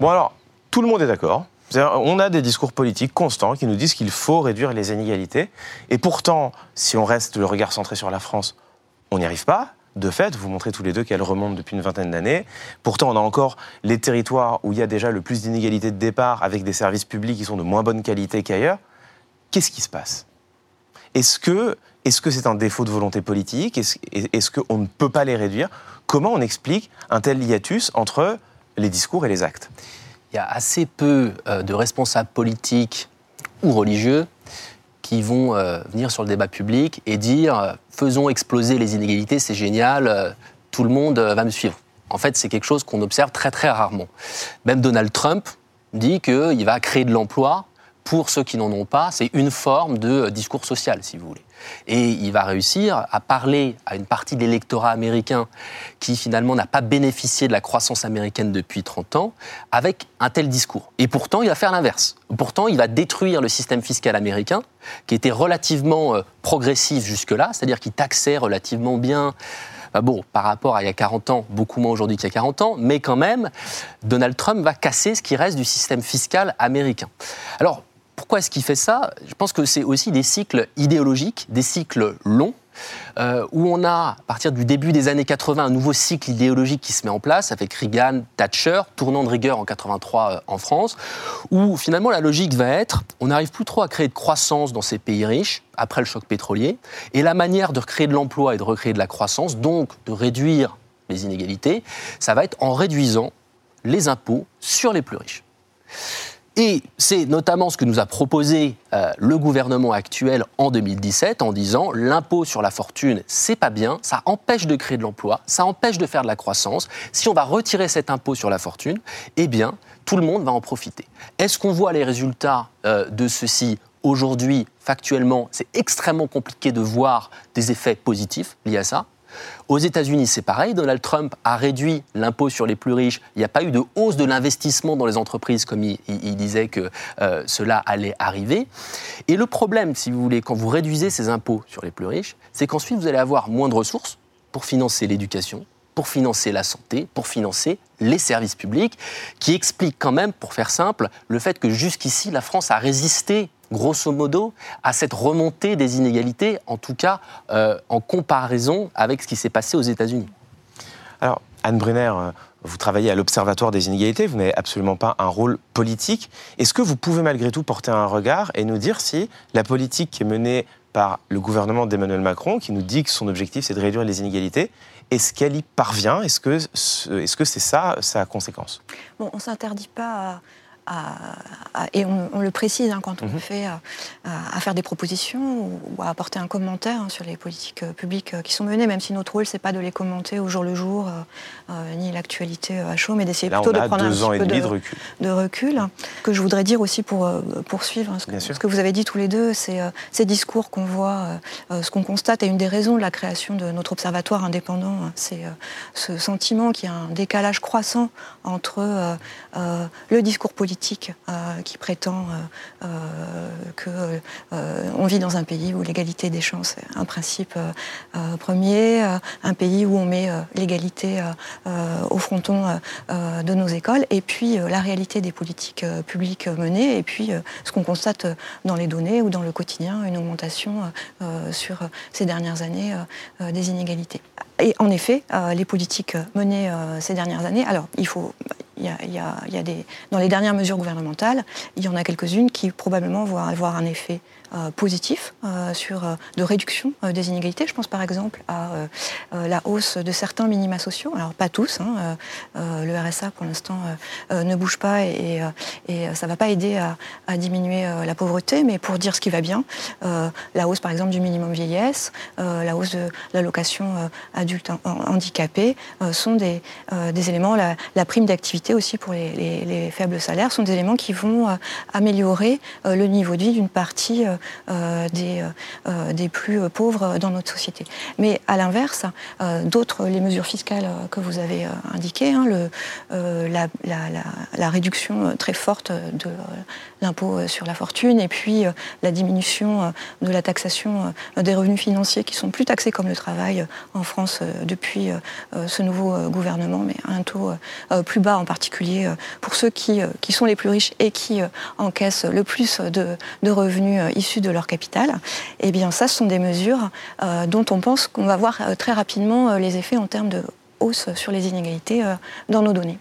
Bon alors, tout le monde est d'accord. On a des discours politiques constants qui nous disent qu'il faut réduire les inégalités. Et pourtant, si on reste le regard centré sur la France, on n'y arrive pas. De fait, vous montrez tous les deux qu'elle remonte depuis une vingtaine d'années. Pourtant, on a encore les territoires où il y a déjà le plus d'inégalités de départ avec des services publics qui sont de moins bonne qualité qu'ailleurs. Qu'est-ce qui se passe? Est-ce que c'est un défaut de volonté politique? Est-ce qu'on ne peut pas les réduire? Comment on explique un tel hiatus entre les discours et les actes? Il y a assez peu euh, de responsables politiques ou religieux qui vont euh, venir sur le débat public et dire euh, faisons exploser les inégalités, c'est génial, tout le monde va me suivre. En fait, c'est quelque chose qu'on observe très très rarement. Même Donald Trump dit qu'il va créer de l'emploi pour ceux qui n'en ont pas. C'est une forme de discours social, si vous voulez. Et il va réussir à parler à une partie de l'électorat américain qui finalement n'a pas bénéficié de la croissance américaine depuis 30 ans avec un tel discours. Et pourtant, il va faire l'inverse. Pourtant, il va détruire le système fiscal américain qui était relativement euh, progressif jusque-là, c'est-à-dire qui taxait relativement bien bah bon, par rapport à il y a 40 ans, beaucoup moins aujourd'hui qu'il y a 40 ans, mais quand même, Donald Trump va casser ce qui reste du système fiscal américain. Alors, pourquoi est-ce qu'il fait ça? Je pense que c'est aussi des cycles idéologiques, des cycles longs. Euh, où on a, à partir du début des années 80, un nouveau cycle idéologique qui se met en place avec Reagan, Thatcher, tournant de rigueur en 83 euh, en France, où finalement la logique va être, on n'arrive plus trop à créer de croissance dans ces pays riches après le choc pétrolier, et la manière de recréer de l'emploi et de recréer de la croissance, donc de réduire les inégalités, ça va être en réduisant les impôts sur les plus riches. Et c'est notamment ce que nous a proposé euh, le gouvernement actuel en 2017 en disant l'impôt sur la fortune, c'est pas bien, ça empêche de créer de l'emploi, ça empêche de faire de la croissance. Si on va retirer cet impôt sur la fortune, eh bien, tout le monde va en profiter. Est-ce qu'on voit les résultats euh, de ceci aujourd'hui, factuellement? C'est extrêmement compliqué de voir des effets positifs liés à ça. Aux États-Unis, c'est pareil. Donald Trump a réduit l'impôt sur les plus riches. Il n'y a pas eu de hausse de l'investissement dans les entreprises comme il, disait que euh, cela allait arriver. Et le problème, si vous voulez, quand vous réduisez ces impôts sur les plus riches, c'est qu'ensuite vous allez avoir moins de ressources pour financer l'éducation, pour financer la santé, pour financer les services publics, qui explique quand même, pour faire simple, le fait que jusqu'ici, la France a résisté grosso modo, à cette remontée des inégalités, en tout cas euh, en comparaison avec ce qui s'est passé aux États-Unis. Alors, Anne Brunner, euh, vous travaillez à l'Observatoire des inégalités, vous n'avez absolument pas un rôle politique. Est-ce que vous pouvez malgré tout porter un regard et nous dire si la politique qui est menée par le gouvernement d'Emmanuel Macron, qui nous dit que son objectif c'est de réduire les inégalités, est-ce qu'elle y parvient? Est-ce que c'est -ce c'est ça sa conséquence? Bon, On ne s'interdit pas à et on, le précise hein, quand on mhm. fait à, faire des propositions ou, à apporter un commentaire hein, sur les politiques euh, publiques euh, qui sont menées, même si notre rôle c'est pas de les commenter au jour le jour euh, ni l'actualité à chaud, mais d'essayer plutôt de prendre un petit peu de, recul. de, recul. Que je voudrais dire aussi pour poursuivre hein, ce, que, ce, que, vous avez dit tous les deux, c'est ces discours qu'on voit, ce qu'on constate, et une des raisons de la création de notre observatoire indépendant, c'est ce sentiment qu'il y a un décalage croissant entre le discours politique euh, qui prétend qu'on euh, euh, on vit dans un pays où l'égalité des chances est un principe premier, un pays où on met l'égalité au fronton de nos écoles, et puis la réalité des politiques publiques menées, et puis ce qu'on constate dans les données ou dans le quotidien, une augmentation sur ces dernières années des inégalités. Et en effet, les politiques menées ces dernières années, alors il faut il y a, des, dans les dernières mesures gouvernementales, il y en a quelques-unes qui probablement vont avoir un effet euh, positif euh, sur, euh, de réduction des inégalités. Je pense par exemple à la hausse de certains minima sociaux. Alors pas tous, hein, le RSA pour l'instant ne bouge pas et, ça ne va pas aider à, diminuer la pauvreté, mais pour dire ce qui va bien, la hausse par exemple du minimum vieillesse, la hausse de l'allocation adulte handicapé sont des, éléments, la, prime d'activité aussi pour les, faibles salaires sont des éléments qui vont améliorer le niveau de vie d'une partie des, des plus pauvres dans notre société. Mais à l'inverse, d'autres, les mesures fiscales que vous avez indiquées, hein, la, réduction très forte de l'impôt sur la fortune et puis la diminution de la taxation des revenus financiers qui sont plus taxés comme le travail en France depuis ce nouveau gouvernement, mais à un taux plus bas en particulier pour ceux qui, sont les plus riches et qui encaissent le plus de, revenus euh, issus de leur capital, eh bien ça, ce sont des mesures euh, dont on pense qu'on va voir euh, très rapidement les effets en termes de hausse sur les inégalités dans nos données.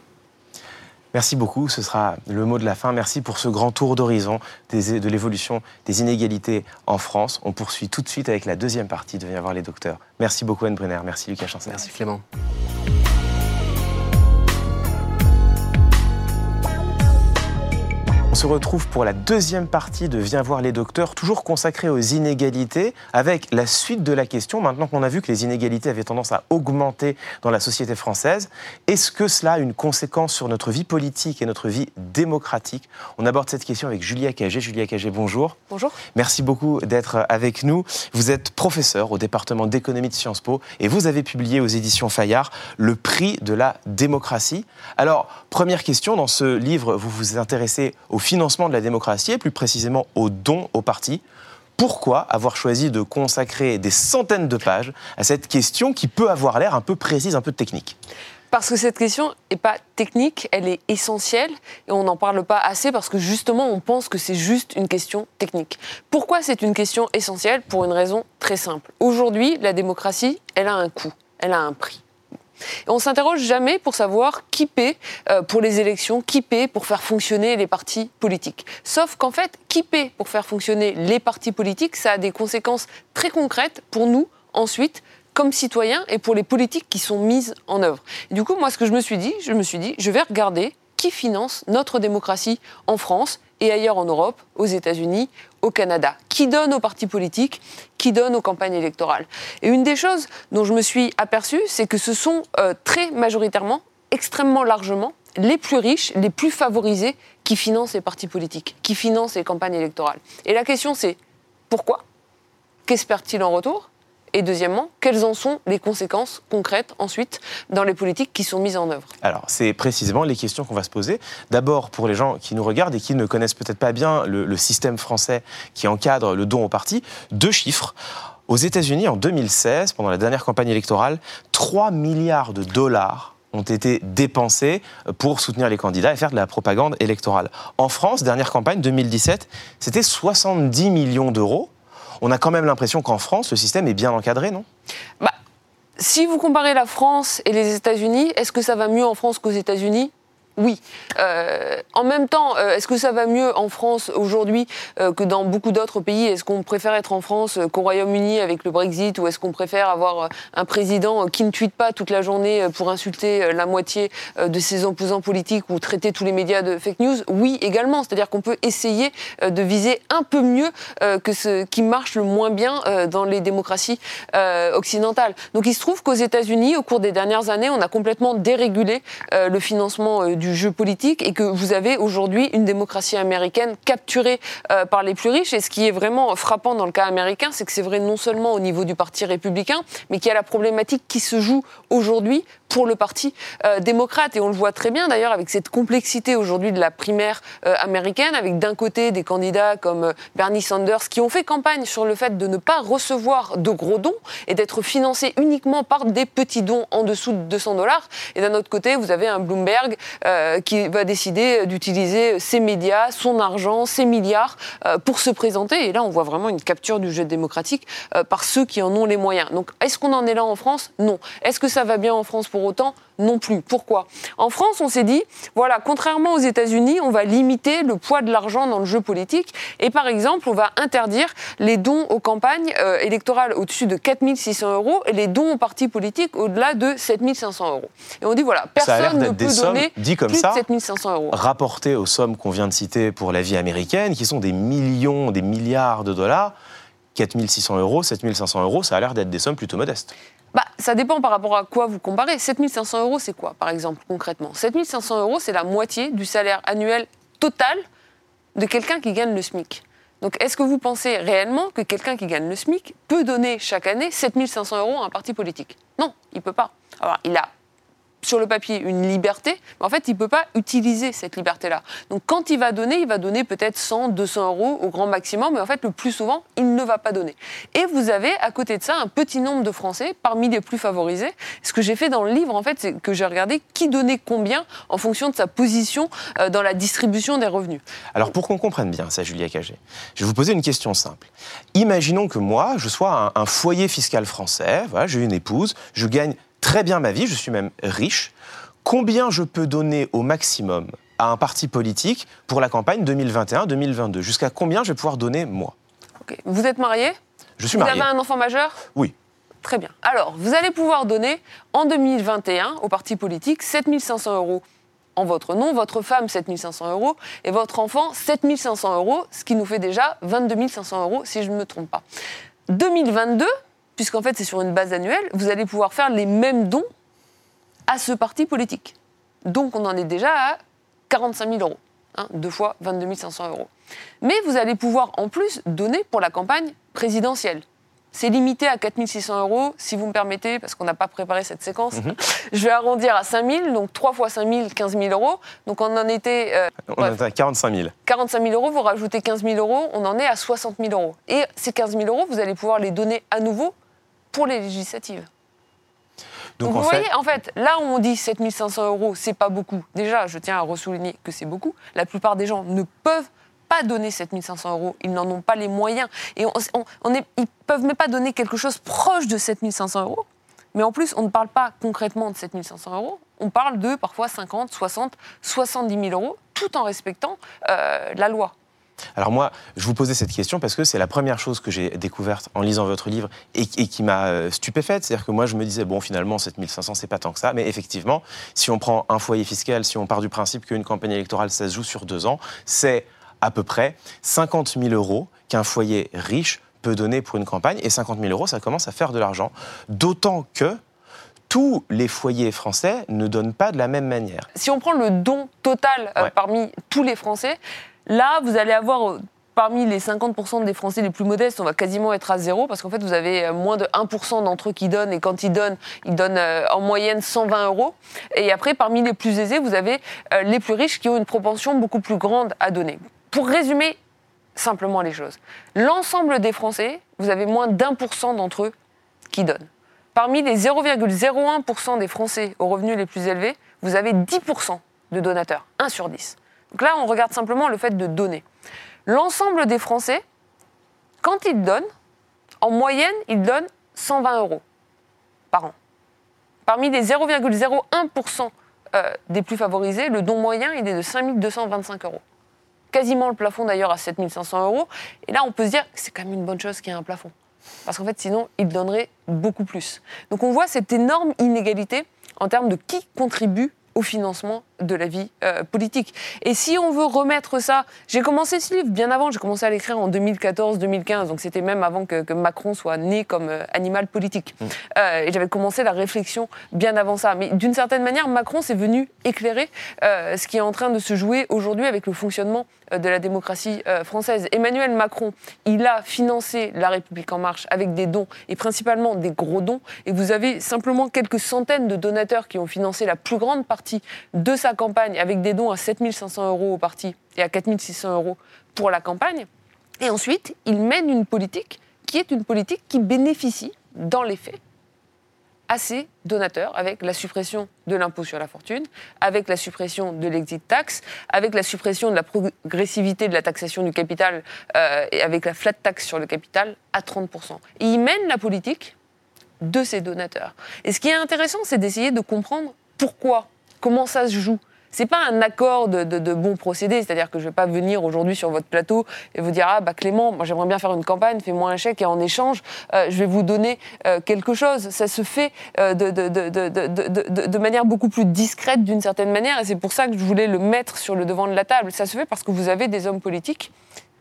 Merci beaucoup, ce sera le mot de la fin. Merci pour ce grand tour d'horizon de l'évolution des inégalités en France. On poursuit tout de suite avec la deuxième partie de Viens voir les docteurs. Merci beaucoup Anne Brunner, merci Lucas Chancel. Merci Clément. Se retrouve pour la deuxième partie de Viens voir les docteurs, toujours consacrée aux inégalités, avec la suite de la question, maintenant qu'on a vu que les inégalités avaient tendance à augmenter dans la société française, est-ce que cela a une conséquence sur notre vie politique et notre vie démocratique? On aborde cette question avec Julia Cagé. Julia Cagé, bonjour. Bonjour. Merci beaucoup d'être avec nous. Vous êtes professeur au département d'économie de Sciences Po et vous avez publié aux éditions Fayard le prix de la démocratie. Alors, première question, dans ce livre, vous vous intéressez au financement de la démocratie et plus précisément au don aux partis. Pourquoi avoir choisi de consacrer des centaines de pages à cette question qui peut avoir l'air un peu précise, un peu technique? Parce que cette question n'est pas technique, elle est essentielle et on n'en parle pas assez parce que justement on pense que c'est juste une question technique. Pourquoi c'est une question essentielle? Pour une raison très simple. Aujourd'hui, la démocratie, elle a un coût, elle a un prix. On s'interroge jamais pour savoir qui paie euh, pour les élections, qui paie pour faire fonctionner les partis politiques. Sauf qu'en fait, qui paie pour faire fonctionner les partis politiques, ça a des conséquences très concrètes pour nous ensuite comme citoyens et pour les politiques qui sont mises en œuvre. du coup, moi, ce que je me suis dit, je me suis dit, je vais regarder qui finance notre démocratie en France et ailleurs en Europe, aux États-Unis, au Canada, qui donne aux partis politiques, qui donne aux campagnes électorales. Et une des choses dont je me suis aperçue, c'est que ce sont euh, très majoritairement, extrêmement largement, les plus riches, les plus favorisés qui financent les partis politiques, qui financent les campagnes électorales. Et la question c'est pourquoi? Qu'espèrent-ils en retour? Et deuxièmement, quelles en sont les conséquences concrètes ensuite dans les politiques qui sont mises en œuvre Alors, c'est précisément les questions qu'on va se poser. D'abord, pour les gens qui nous regardent et qui ne connaissent peut-être pas bien le, système français qui encadre le don au parti, deux chiffres. Aux États-Unis, en 2016, pendant la dernière campagne électorale, 3 milliards de dollars ont été dépensés pour soutenir les candidats et faire de la propagande électorale. En France, dernière campagne 2017, c'était 70 millions d'euros on a quand même l'impression qu'en France, le système est bien encadré, non? Bah, Si vous comparez la France et les États-Unis, est-ce que ça va mieux en France qu'aux États-Unis? Oui. Euh, en même temps, euh, est-ce que ça va mieux en France aujourd'hui euh, que dans beaucoup d'autres pays? Est-ce qu'on préfère être en France qu'au Royaume-Uni avec le Brexit Ou est-ce qu'on préfère avoir un président qui ne tweete pas toute la journée pour insulter la moitié de ses opposants politiques ou traiter tous les médias de fake news? Oui, également. C'est-à-dire qu'on peut essayer de viser un peu mieux que ce qui marche le moins bien dans les démocraties occidentales. Donc il se trouve qu'aux États-Unis, au cours des dernières années, on a complètement dérégulé le financement du jeu politique et que vous avez aujourd'hui une démocratie américaine capturée euh, par les plus riches. Et ce qui est vraiment frappant dans le cas américain, c'est que c'est vrai non seulement au niveau du Parti républicain, mais qu'il y a la problématique qui se joue aujourd'hui pour le Parti euh, démocrate. Et on le voit très bien d'ailleurs avec cette complexité aujourd'hui de la primaire euh, américaine, avec d'un côté des candidats comme Bernie Sanders qui ont fait campagne sur le fait de ne pas recevoir de gros dons et d'être financés uniquement par des petits dons en dessous de 200 dollars. Et d'un autre côté, vous avez un Bloomberg euh, qui va décider d'utiliser ses médias, son argent, ses milliards euh, pour se présenter. Et là, on voit vraiment une capture du jeu démocratique euh, par ceux qui en ont les moyens. Donc, est-ce qu'on en est là en France? Non. Est-ce que ça va bien en France autant non plus. Pourquoi? En France, on s'est dit, voilà, contrairement aux États-Unis, on va limiter le poids de l'argent dans le jeu politique et par exemple, on va interdire les dons aux campagnes euh, électorales au-dessus de 4600 euros et les dons aux partis politiques au-delà de 7500 euros. Et on dit, voilà, personne ne peut donner dit comme plus ça, de 7500 euros. Rapporté aux sommes qu'on vient de citer pour la vie américaine, qui sont des millions, des milliards de dollars, 4600 euros, 7500 euros, ça a l'air d'être des sommes plutôt modestes. Bah, ça dépend par rapport à quoi vous comparez. 7500 euros, c'est quoi, par exemple, concrètement? 7500 euros, c'est la moitié du salaire annuel total de quelqu'un qui gagne le SMIC. Donc, est-ce que vous pensez réellement que quelqu'un qui gagne le SMIC peut donner chaque année 7500 euros à un parti politique? Non, il ne peut pas. Alors, il a sur le papier une liberté, mais en fait, il ne peut pas utiliser cette liberté-là. Donc, quand il va donner, il va donner peut-être 100, 200 euros au grand maximum, mais en fait, le plus souvent, il ne va pas donner. Et vous avez, à côté de ça, un petit nombre de Français, parmi les plus favorisés. Ce que j'ai fait dans le livre, en fait, c'est que j'ai regardé qui donnait combien en fonction de sa position euh, dans la distribution des revenus. Alors, pour qu'on comprenne bien ça, Julia Cagé, je vais vous poser une question simple. Imaginons que moi, je sois un, foyer fiscal français, j'ai une épouse, je gagne très bien ma vie, je suis même riche. Combien je peux donner au maximum à un parti politique pour la campagne 2021-2022 Jusqu'à combien je vais pouvoir donner moi? Vous êtes marié? Je suis vous marié. Vous avez un enfant majeur? Oui. Très bien. Alors, vous allez pouvoir donner en 2021 au parti politique 7500 euros en votre nom, votre femme 7500 euros et votre enfant 7500 euros, ce qui nous fait déjà 22 500 euros si je ne me trompe pas. 2022, puisqu'en fait c'est sur une base annuelle, vous allez pouvoir faire les mêmes dons à ce parti politique. Donc on en est déjà à 45 000 euros, hein, deux fois 22 500 euros. Mais vous allez pouvoir en plus donner pour la campagne présidentielle. C'est limité à 4 600 euros, si vous me permettez, parce qu'on n'a pas préparé cette séquence. Mhm. Je vais arrondir à 5 000, donc 3 fois 5 000, 15 000 euros. Donc on en était... euh, On bref. est à 45 000. 45 000 euros, vous rajoutez 15 000 euros, on en est à 60 000 euros. Et ces 15 000 euros, vous allez pouvoir les donner à nouveau pour les législatives. Donc, vous fait, voyez, en fait, là où on dit 7 500 euros, c'est pas beaucoup. Déjà, je tiens à ressouligner que c'est beaucoup. La plupart des gens ne peuvent pas donner 7 500 euros. Ils n'en ont pas les moyens. Et on, on, on est, ils peuvent même pas donner quelque chose proche de 7 500 euros. Mais en plus, on ne parle pas concrètement de 7 500 euros. On parle de parfois 50, 60, 70 000 euros, tout en respectant euh, la loi. Alors moi, je vous posais cette question parce que c'est la première chose que j'ai découverte en lisant votre livre et, et qui m'a euh, stupéfaite. C'est-à-dire que moi, je me disais, bon, finalement, 7500, c'est pas tant que ça. Mais effectivement, si on prend un foyer fiscal, si on part du principe qu'une campagne électorale, ça se joue sur deux ans, c'est à peu près 50 000 euros qu'un foyer riche peut donner pour une campagne. Et 50 000 euros, ça commence à faire de l'argent. D'autant que tous les foyers français ne donnent pas de la même manière. Si on prend le don total euh, parmi tous les Français, là, vous allez avoir euh, parmi les 50% des Français les plus modestes, on va quasiment être à zéro parce qu'en fait, vous avez euh, moins de 1% d'entre eux qui donnent et quand ils donnent, ils donnent euh, en moyenne 120 euros. Et après, parmi les plus aisés, vous avez les plus riches qui ont une propension beaucoup plus grande à donner. Pour résumer simplement les choses, l'ensemble des Français, vous avez moins d'un pour cent d'entre eux qui donnent. Parmi les 0,01% des Français aux revenus les plus élevés, vous avez 10% de donateurs, 1 sur 10. Donc là, on regarde simplement le fait de donner. L'ensemble des Français, quand ils donnent, en moyenne, ils donnent 120 euros par an. Parmi les 0,01% euh, des plus favorisés, le don moyen, est de 5 225 euros. Quasiment le plafond d'ailleurs à 7 500 euros. Et là, on peut se dire que c'est quand même une bonne chose qu'il y ait un plafond. Parce qu'en fait, sinon, ils donneraient beaucoup plus. Donc on voit cette énorme inégalité en termes de qui contribue au financement de la vie euh, politique. Et si on veut remettre ça, j'ai commencé ce livre bien avant, j'ai commencé à l'écrire en 2014-2015, donc c'était même avant que, que Macron soit né comme euh, animal politique. Euh, et j'avais commencé la réflexion bien avant ça. Mais d'une certaine manière, Macron s'est venu éclairer ce qui est en train de se jouer aujourd'hui avec le fonctionnement de la démocratie euh, française. Emmanuel Macron, il a financé la République en marche avec des dons, et principalement des gros dons, et vous avez simplement quelques centaines de donateurs qui ont financé la plus grande partie de sa campagne avec des dons à 7500 euros au parti et à 4600 euros pour la campagne. Et ensuite, il mène une politique qui est une politique qui bénéficie, dans les faits, à donateurs, avec la suppression de l'impôt sur la fortune, avec la suppression de l'exit tax, avec la suppression de la progressivité de la taxation du capital euh, et avec la flat tax sur le capital à 30%. Et il mène la politique de ses donateurs. Et ce qui est intéressant, c'est d'essayer de comprendre pourquoi, comment ça se joue. C'est pas un accord de, bons procédés, c'est-à-dire que je vais pas venir aujourd'hui sur votre plateau et vous dire ah bah Clément, moi j'aimerais bien faire une campagne, fais-moi un chèque et en échange euh, je vais vous donner euh, quelque chose. Ça se fait euh, de, de manière beaucoup plus discrète d'une certaine manière et c'est pour ça que je voulais le mettre sur le devant de la table. Ça se fait parce que vous avez des hommes politiques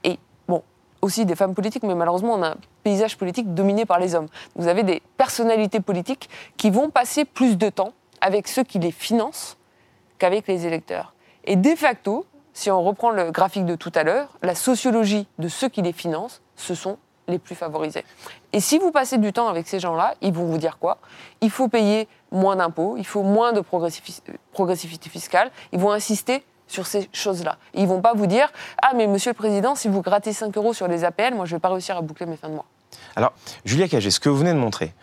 et bon aussi des femmes politiques, mais malheureusement on a un paysage politique dominé par les hommes. Vous avez des personnalités politiques qui vont passer plus de temps avec ceux qui les financent qu'avec les électeurs. Et de facto, si on reprend le graphique de tout à l'heure, la sociologie de ceux qui les financent, ce sont les plus favorisés. Et si vous passez du temps avec ces gens-là, ils vont vous dire quoi? Il faut payer moins d'impôts, il faut moins de progressivité fiscale, ils vont insister sur ces choses-là. Ils vont pas vous dire Ah, mais monsieur le Président, si vous grattez 5 euros sur les APL, moi je ne vais pas réussir à boucler mes fins de mois. Alors, Julia Cagé, ce que vous venez de montrer,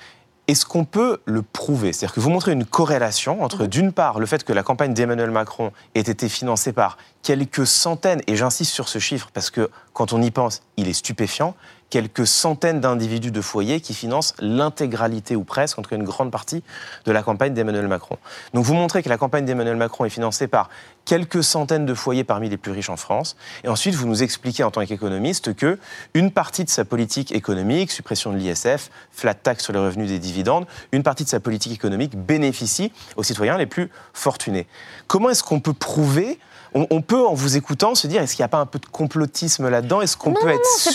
est-ce qu'on peut le prouver? C'est-à-dire que vous montrez une corrélation entre, d'une part, le fait que la campagne d'Emmanuel Macron ait été financée par quelques centaines, et j'insiste sur ce chiffre parce que quand on y pense, il est stupéfiant, quelques centaines d'individus de foyers qui financent l'intégralité ou presque, en tout cas une grande partie, de la campagne d'Emmanuel Macron. Donc vous montrez que la campagne d'Emmanuel Macron est financée par quelques centaines de foyers parmi les plus riches en France, et ensuite vous nous expliquez en tant qu'économiste que une partie de sa politique économique, suppression de l'ISF, flat tax sur les revenus des dividendes, une partie de sa politique économique bénéficie aux citoyens les plus fortunés. Comment est-ce qu'on peut prouver on, peut, en vous écoutant, se dire est-ce qu'il n'y a pas un peu de complotisme là-dedans? Est-ce qu'on peut être sûr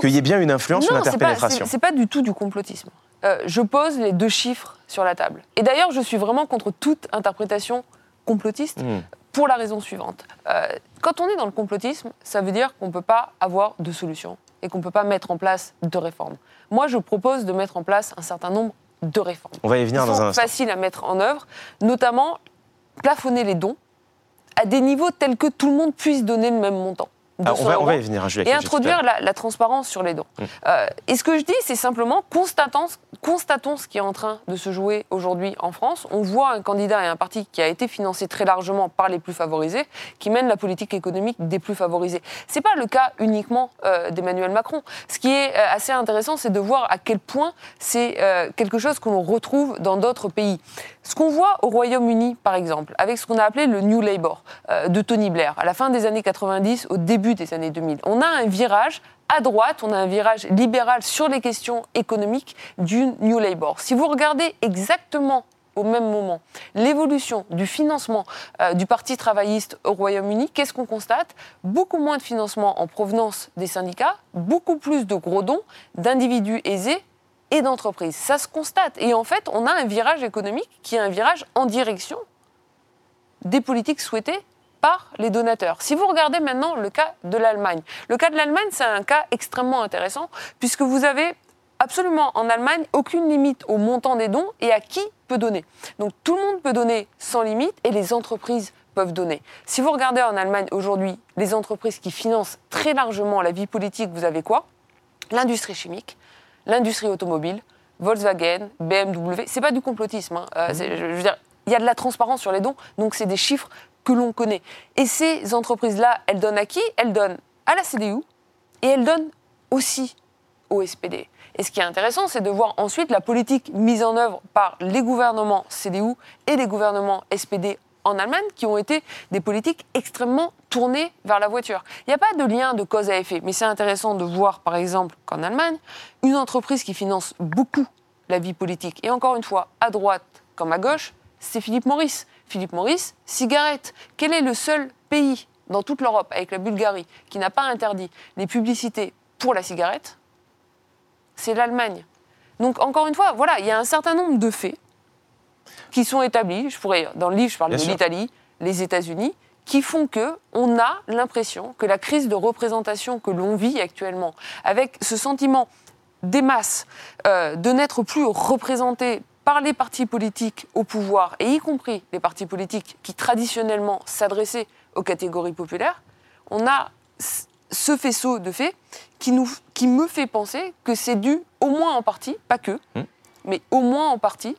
qu'il y ait bien une influence sur l'interpénétration? C'est pas du tout du complotisme. Euh, je pose les deux chiffres sur la table. Et d'ailleurs, je suis vraiment contre toute interprétation complotiste. Hmm. Pour la raison suivante. Euh, quand on est dans le complotisme, ça veut dire qu'on ne peut pas avoir de solution et qu'on ne peut pas mettre en place de réformes. Moi, je propose de mettre en place un certain nombre de réformes. On va y venir dans un instant. Facile à mettre en œuvre, notamment plafonner les dons à des niveaux tels que tout le monde puisse donner le même montant. Ah, on, va, y venir, Et introduire la, transparence sur les dons. Mm. Euh, et ce que je dis, c'est simplement constatons, constatons ce qui est en train de se jouer aujourd'hui en France. On voit un candidat et un parti qui a été financé très largement par les plus favorisés, qui mène la politique économique des plus favorisés. C'est pas le cas uniquement euh, d'Emmanuel Macron. Ce qui est euh, assez intéressant, c'est de voir à quel point c'est quelque chose que l'on retrouve dans d'autres pays. Ce qu'on voit au Royaume-Uni, par exemple, avec ce qu'on a appelé le New Labour de Tony Blair, à la fin des années 90, au début des années 2000. On a un virage à droite, on a un virage libéral sur les questions économiques du New Labour. Si vous regardez exactement au même moment l'évolution du financement euh, du Parti travailliste au Royaume-Uni, qu'est-ce qu'on constate? Beaucoup moins de financement en provenance des syndicats, beaucoup plus de gros dons d'individus aisés et d'entreprises. Ça se constate. Et en fait, on a un virage économique qui est un virage en direction des politiques souhaitées par les donateurs. Si vous regardez maintenant le cas de l'Allemagne, le cas de l'Allemagne, c'est un cas extrêmement intéressant puisque vous avez absolument en Allemagne aucune limite au montant des dons et à qui peut donner. Donc tout le monde peut donner sans limite et les entreprises peuvent donner. Si vous regardez en Allemagne aujourd'hui les entreprises qui financent très largement la vie politique, vous avez quoi? L'industrie chimique, l'industrie automobile, Volkswagen, BMW. C'est pas du complotisme. Hein. Euh, je veux dire, il y a de la transparence sur les dons, donc c'est des chiffres que l'on connaît. Et ces entreprises-là, elles donnent à qui? Elles donnent à la CDU et elles donnent aussi au SPD. Et ce qui est intéressant, c'est de voir ensuite la politique mise en œuvre par les gouvernements CDU et les gouvernements SPD en Allemagne, qui ont été des politiques extrêmement tournées vers la voiture. Il n'y a pas de lien de cause à effet, mais c'est intéressant de voir, par exemple, qu'en Allemagne, une entreprise qui finance beaucoup la vie politique, et encore une fois, à droite comme à gauche, c'est Philippe Maurice. Philippe Maurice, cigarette. Quel est le seul pays dans toute l'Europe, avec la Bulgarie, qui n'a pas interdit les publicités pour la cigarette? C'est l'Allemagne. Donc, encore une fois, voilà, il y a un certain nombre de faits qui sont établis. Je pourrais, dans le livre, je parle de l'Italie, les États-Unis, qui font que on a l'impression que la crise de représentation que l'on vit actuellement, avec ce sentiment des masses euh, de n'être plus représentés par les partis politiques au pouvoir, et y compris les partis politiques qui traditionnellement s'adressaient aux catégories populaires, on a ce faisceau de faits qui, nous, qui me fait penser que c'est dû au moins en partie, pas que, hmm. mais au moins en partie,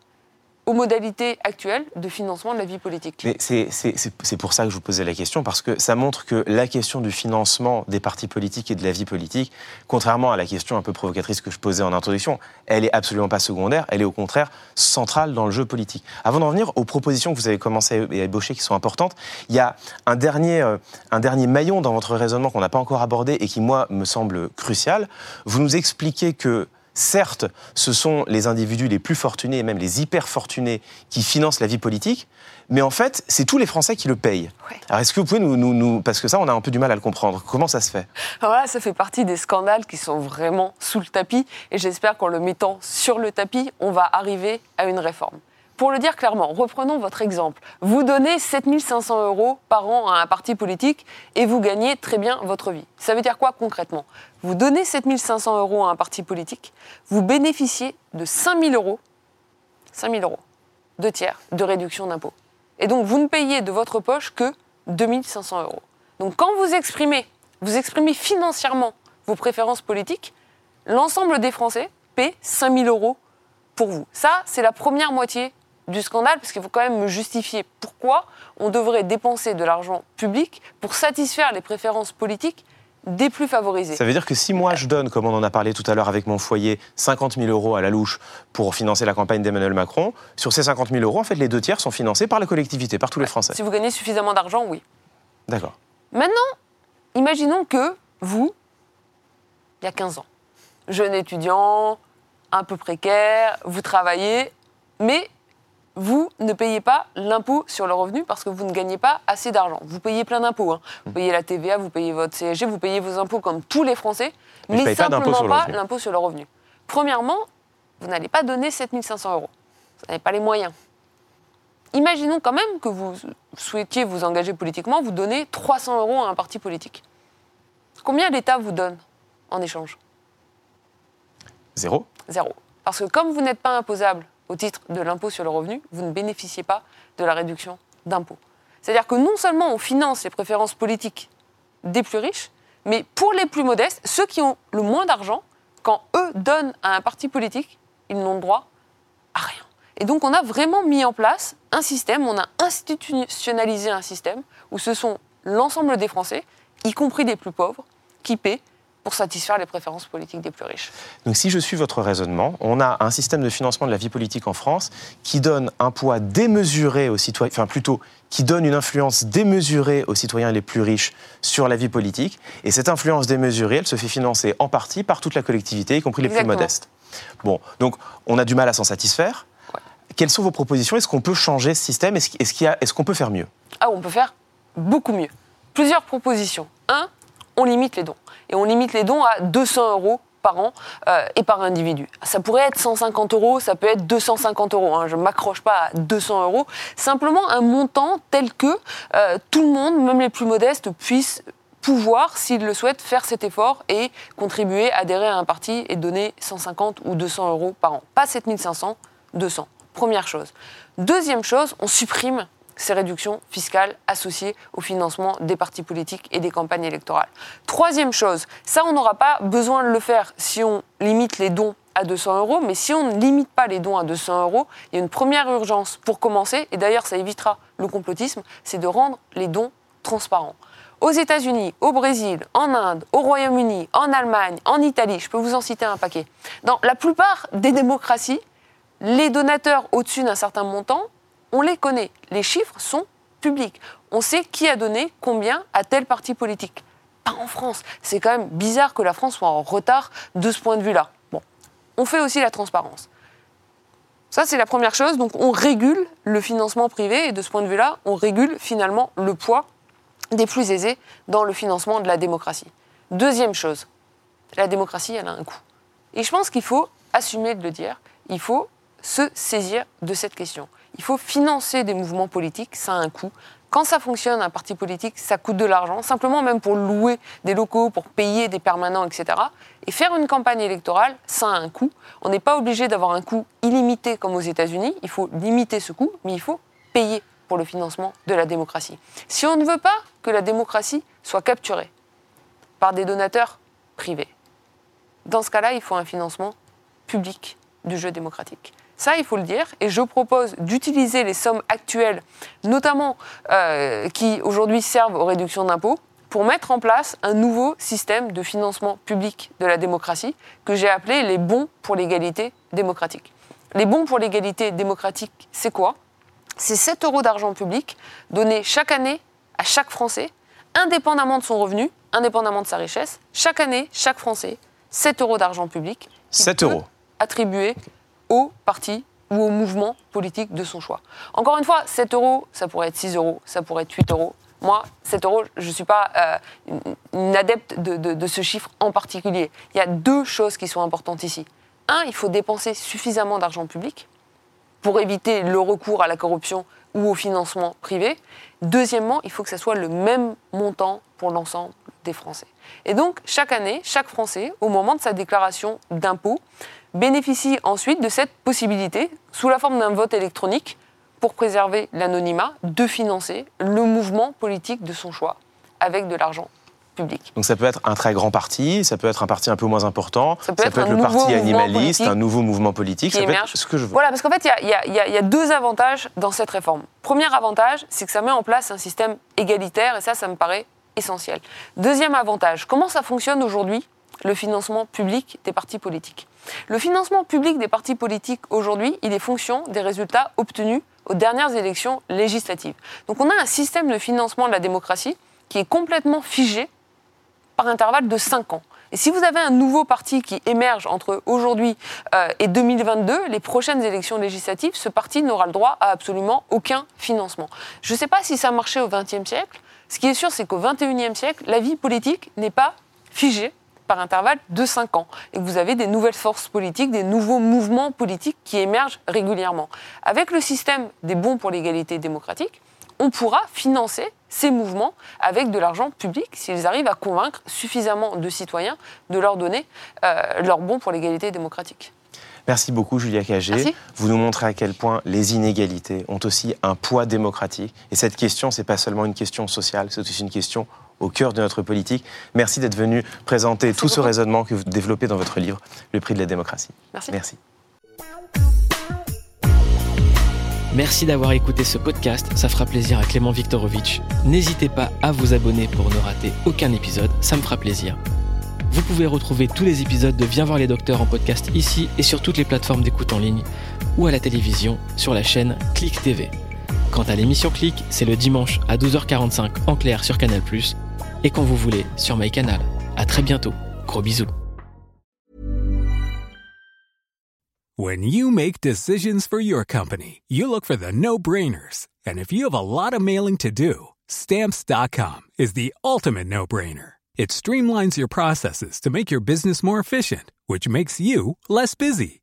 aux modalités actuelles de financement de la vie politique. C'est pour ça que je vous posais la question, parce que ça montre que la question du financement des partis politiques et de la vie politique, contrairement à la question un peu provocatrice que je posais en introduction, elle est absolument pas secondaire, elle est au contraire centrale dans le jeu politique. Avant d'en venir aux propositions que vous avez commencé à ébaucher qui sont importantes, il y a un dernier, euh, un dernier maillon dans votre raisonnement qu'on n'a pas encore abordé et qui, moi, me semble crucial. Vous nous expliquez que Certes, ce sont les individus les plus fortunés et même les hyper fortunés qui financent la vie politique, mais en fait, c'est tous les Français qui le payent. Alors, est-ce que vous pouvez nous, nous, Parce que ça, on a un peu du mal à le comprendre. Comment ça se fait? Alors là, ça fait partie des scandales qui sont vraiment sous le tapis, et j'espère qu'en le mettant sur le tapis, on va arriver à une réforme. Pour le dire clairement, reprenons votre exemple. Vous donnez 7500 euros par an à un parti politique et vous gagnez très bien votre vie. Ça veut dire quoi concrètement? Vous donnez 7500 euros à un parti politique, vous bénéficiez de 5000 euros, 5000 euros, deux tiers de réduction d'impôt. Et donc vous ne payez de votre poche que 2500 euros. Donc quand vous exprimez, vous exprimez financièrement vos préférences politiques, l'ensemble des Français paie 5000 euros pour vous. Ça, c'est la première moitié du scandale, parce qu'il faut quand même me justifier pourquoi on devrait dépenser de l'argent public pour satisfaire les préférences politiques des plus favorisés. Ça veut dire que si moi je donne, comme on en a parlé tout à l'heure avec mon foyer, 50 000 euros à la louche pour financer la campagne d'Emmanuel Macron, sur ces 50 000 euros, en fait, les deux tiers sont financés par la collectivité, par tous les Français. Si vous gagnez suffisamment d'argent, oui. D'accord. Maintenant, imaginons que vous, il y a 15 ans, jeune étudiant, un peu précaire, vous travaillez, mais vous ne payez pas l'impôt sur le revenu parce que vous ne gagnez pas assez d'argent. Vous payez plein d'impôts. Hein. Vous payez la TVA, vous payez votre CSG, vous payez vos impôts comme tous les Français, mais, simplement pas l'impôt sur le revenu. Premièrement, vous n'allez pas donner 7500 euros. Vous n'avez pas les moyens. Imaginons quand même que vous souhaitiez vous engager politiquement, vous donnez 300 euros à un parti politique. Combien l'État vous donne en échange? Zéro. Zéro. Parce que comme vous n'êtes pas imposable au titre de l'impôt sur le revenu, vous ne bénéficiez pas de la réduction d'impôt. C'est-à-dire que non seulement on finance les préférences politiques des plus riches, mais pour les plus modestes, ceux qui ont le moins d'argent, quand eux donnent à un parti politique, ils n'ont droit à rien. Et donc on a vraiment mis en place un système, on a institutionnalisé un système où ce sont l'ensemble des Français, y compris les plus pauvres, qui paient pour satisfaire les préférences politiques des plus riches. Donc si je suis votre raisonnement, on a un système de financement de la vie politique en France qui donne un poids démesuré aux citoyens, enfin plutôt qui donne une influence démesurée aux citoyens les plus riches sur la vie politique. Et cette influence démesurée, elle se fait financer en partie par toute la collectivité, y compris les plus modestes. Bon, donc on a du mal à s'en satisfaire. Quelles sont vos propositions? Est-ce qu'on peut changer ce système? Est-ce qu'on peut faire mieux? Ah, on peut faire beaucoup mieux. Plusieurs propositions. Un, on limite les dons et on limite les dons à 200 euros par an euh, et par individu. Ça pourrait être 150 euros, ça peut être 250 euros. Hein. Je ne m'accroche pas à 200 euros. Simplement un montant tel que euh, tout le monde, même les plus modestes, puissent pouvoir, s'ils le souhaitent, faire cet effort et contribuer, adhérer à un parti et donner 150 ou 200 euros par an. Pas 7500, 200. Première chose. Deuxième chose, on supprime ces réductions fiscales associées au financement des partis politiques et des campagnes électorales. Troisième chose, ça on n'aura pas besoin de le faire si on limite les dons à 200 euros, mais si on ne limite pas les dons à 200 euros, il y a une première urgence pour commencer, et d'ailleurs ça évitera le complotisme, c'est de rendre les dons transparents. Aux États-Unis, au Brésil, en Inde, au Royaume-Uni, en Allemagne, en Italie, je peux vous en citer un paquet. Dans la plupart des démocraties, les donateurs au-dessus d'un certain montant on les connaît. Les chiffres sont publics. On sait qui a donné combien à tel parti politique. Pas en France. C'est quand même bizarre que la France soit en retard de ce point de vue-là. Bon, on fait aussi la transparence. Ça, c'est la première chose. Donc, on régule le financement privé et de ce point de vue-là, on régule finalement le poids des plus aisés dans le financement de la démocratie. Deuxième chose, la démocratie, elle a un coût. Et je pense qu'il faut assumer de le dire. Il faut se saisir de cette question. Il faut financer des mouvements politiques, ça a un coût. Quand ça fonctionne, un parti politique, ça coûte de l'argent, simplement même pour louer des locaux, pour payer des permanents, etc. Et faire une campagne électorale, ça a un coût. On n'est pas obligé d'avoir un coût illimité comme aux États-Unis. Il faut limiter ce coût, mais il faut payer pour le financement de la démocratie. Si on ne veut pas que la démocratie soit capturée par des donateurs privés, dans ce cas-là, il faut un financement public du jeu démocratique. Ça, il faut le dire. Et je propose d'utiliser les sommes actuelles, notamment euh, qui aujourd'hui servent aux réductions d'impôts, pour mettre en place un nouveau système de financement public de la démocratie que j'ai appelé les bons pour l'égalité démocratique. Les bons pour l'égalité démocratique, c'est quoi? C'est 7 euros d'argent public donnés chaque année à chaque Français, indépendamment de son revenu, indépendamment de sa richesse. Chaque année, chaque Français, 7 euros d'argent public. 7 euros. Attribués au parti ou au mouvement politique de son choix. Encore une fois, 7 euros, ça pourrait être 6 euros, ça pourrait être 8 euros. Moi, 7 euros, je ne suis pas euh, une adepte de, ce chiffre en particulier. Il y a deux choses qui sont importantes ici. Un, il faut dépenser suffisamment d'argent public. pour éviter le recours à la corruption ou au financement privé. Deuxièmement, il faut que ce soit le même montant pour l'ensemble des Français. Et donc, chaque année, chaque Français, au moment de sa déclaration d'impôt, bénéficie ensuite de cette possibilité, sous la forme d'un vote électronique, pour préserver l'anonymat, de financer le mouvement politique de son choix avec de l'argent public. Donc ça peut être un très grand parti, ça peut être un parti un peu moins important, ça peut, être, le parti animaliste, un nouveau mouvement politique, ça peut être ce que je veux. Voilà, parce qu'en fait, il y, y, a deux avantages dans cette réforme. Premier avantage, c'est que ça met en place un système égalitaire, et ça, ça me paraît essentiel. Deuxième avantage, comment ça fonctionne aujourd'hui, le financement public des partis politiques Le financement public des partis politiques aujourd'hui, il est fonction des résultats obtenus aux dernières élections législatives. Donc on a un système de financement de la démocratie qui est complètement figé par intervalle de 5 ans. Et si vous avez un nouveau parti qui émerge entre aujourd'hui euh, et 2022, les prochaines élections législatives, ce parti n'aura le droit à absolument aucun financement. Je ne sais pas si ça marchait au XXe siècle. Ce qui est sûr, c'est qu'au XXIe siècle, la vie politique n'est pas figée par intervalle de 5 ans et vous avez des nouvelles forces politiques, des nouveaux mouvements politiques qui émergent régulièrement. Avec le système des bons pour l'égalité démocratique, on pourra financer ces mouvements avec de l'argent public s'ils arrivent à convaincre suffisamment de citoyens de leur donner euh, leur bon pour l'égalité démocratique. Merci beaucoup Julia Cagé. Vous nous montrez à quel point les inégalités ont aussi un poids démocratique. Et cette question, ce n'est pas seulement une question sociale, c'est aussi une question au cœur de notre politique. Merci d'être venu présenter tout ce raisonnement que vous développez dans votre livre, Le prix de la démocratie. Merci. Merci. Merci d'avoir écouté ce podcast, ça fera plaisir à Clément Viktorovitch. N'hésitez pas à vous abonner pour ne rater aucun épisode, ça me fera plaisir. Vous pouvez retrouver tous les épisodes de Viens voir les docteurs en podcast ici et sur toutes les plateformes d'écoute en ligne ou à la télévision sur la chaîne Click TV. Quant à l'émission Click, c'est le dimanche à 12h45 en clair sur Canal+, et quand vous voulez sur MyCanal. À très bientôt. Gros bisous. When you make decisions for your company, you look for the no-brainers. And if you have a lot of mailing to do, stamps.com is the ultimate no-brainer. It streamlines your processes to make your business more efficient, which makes you less busy.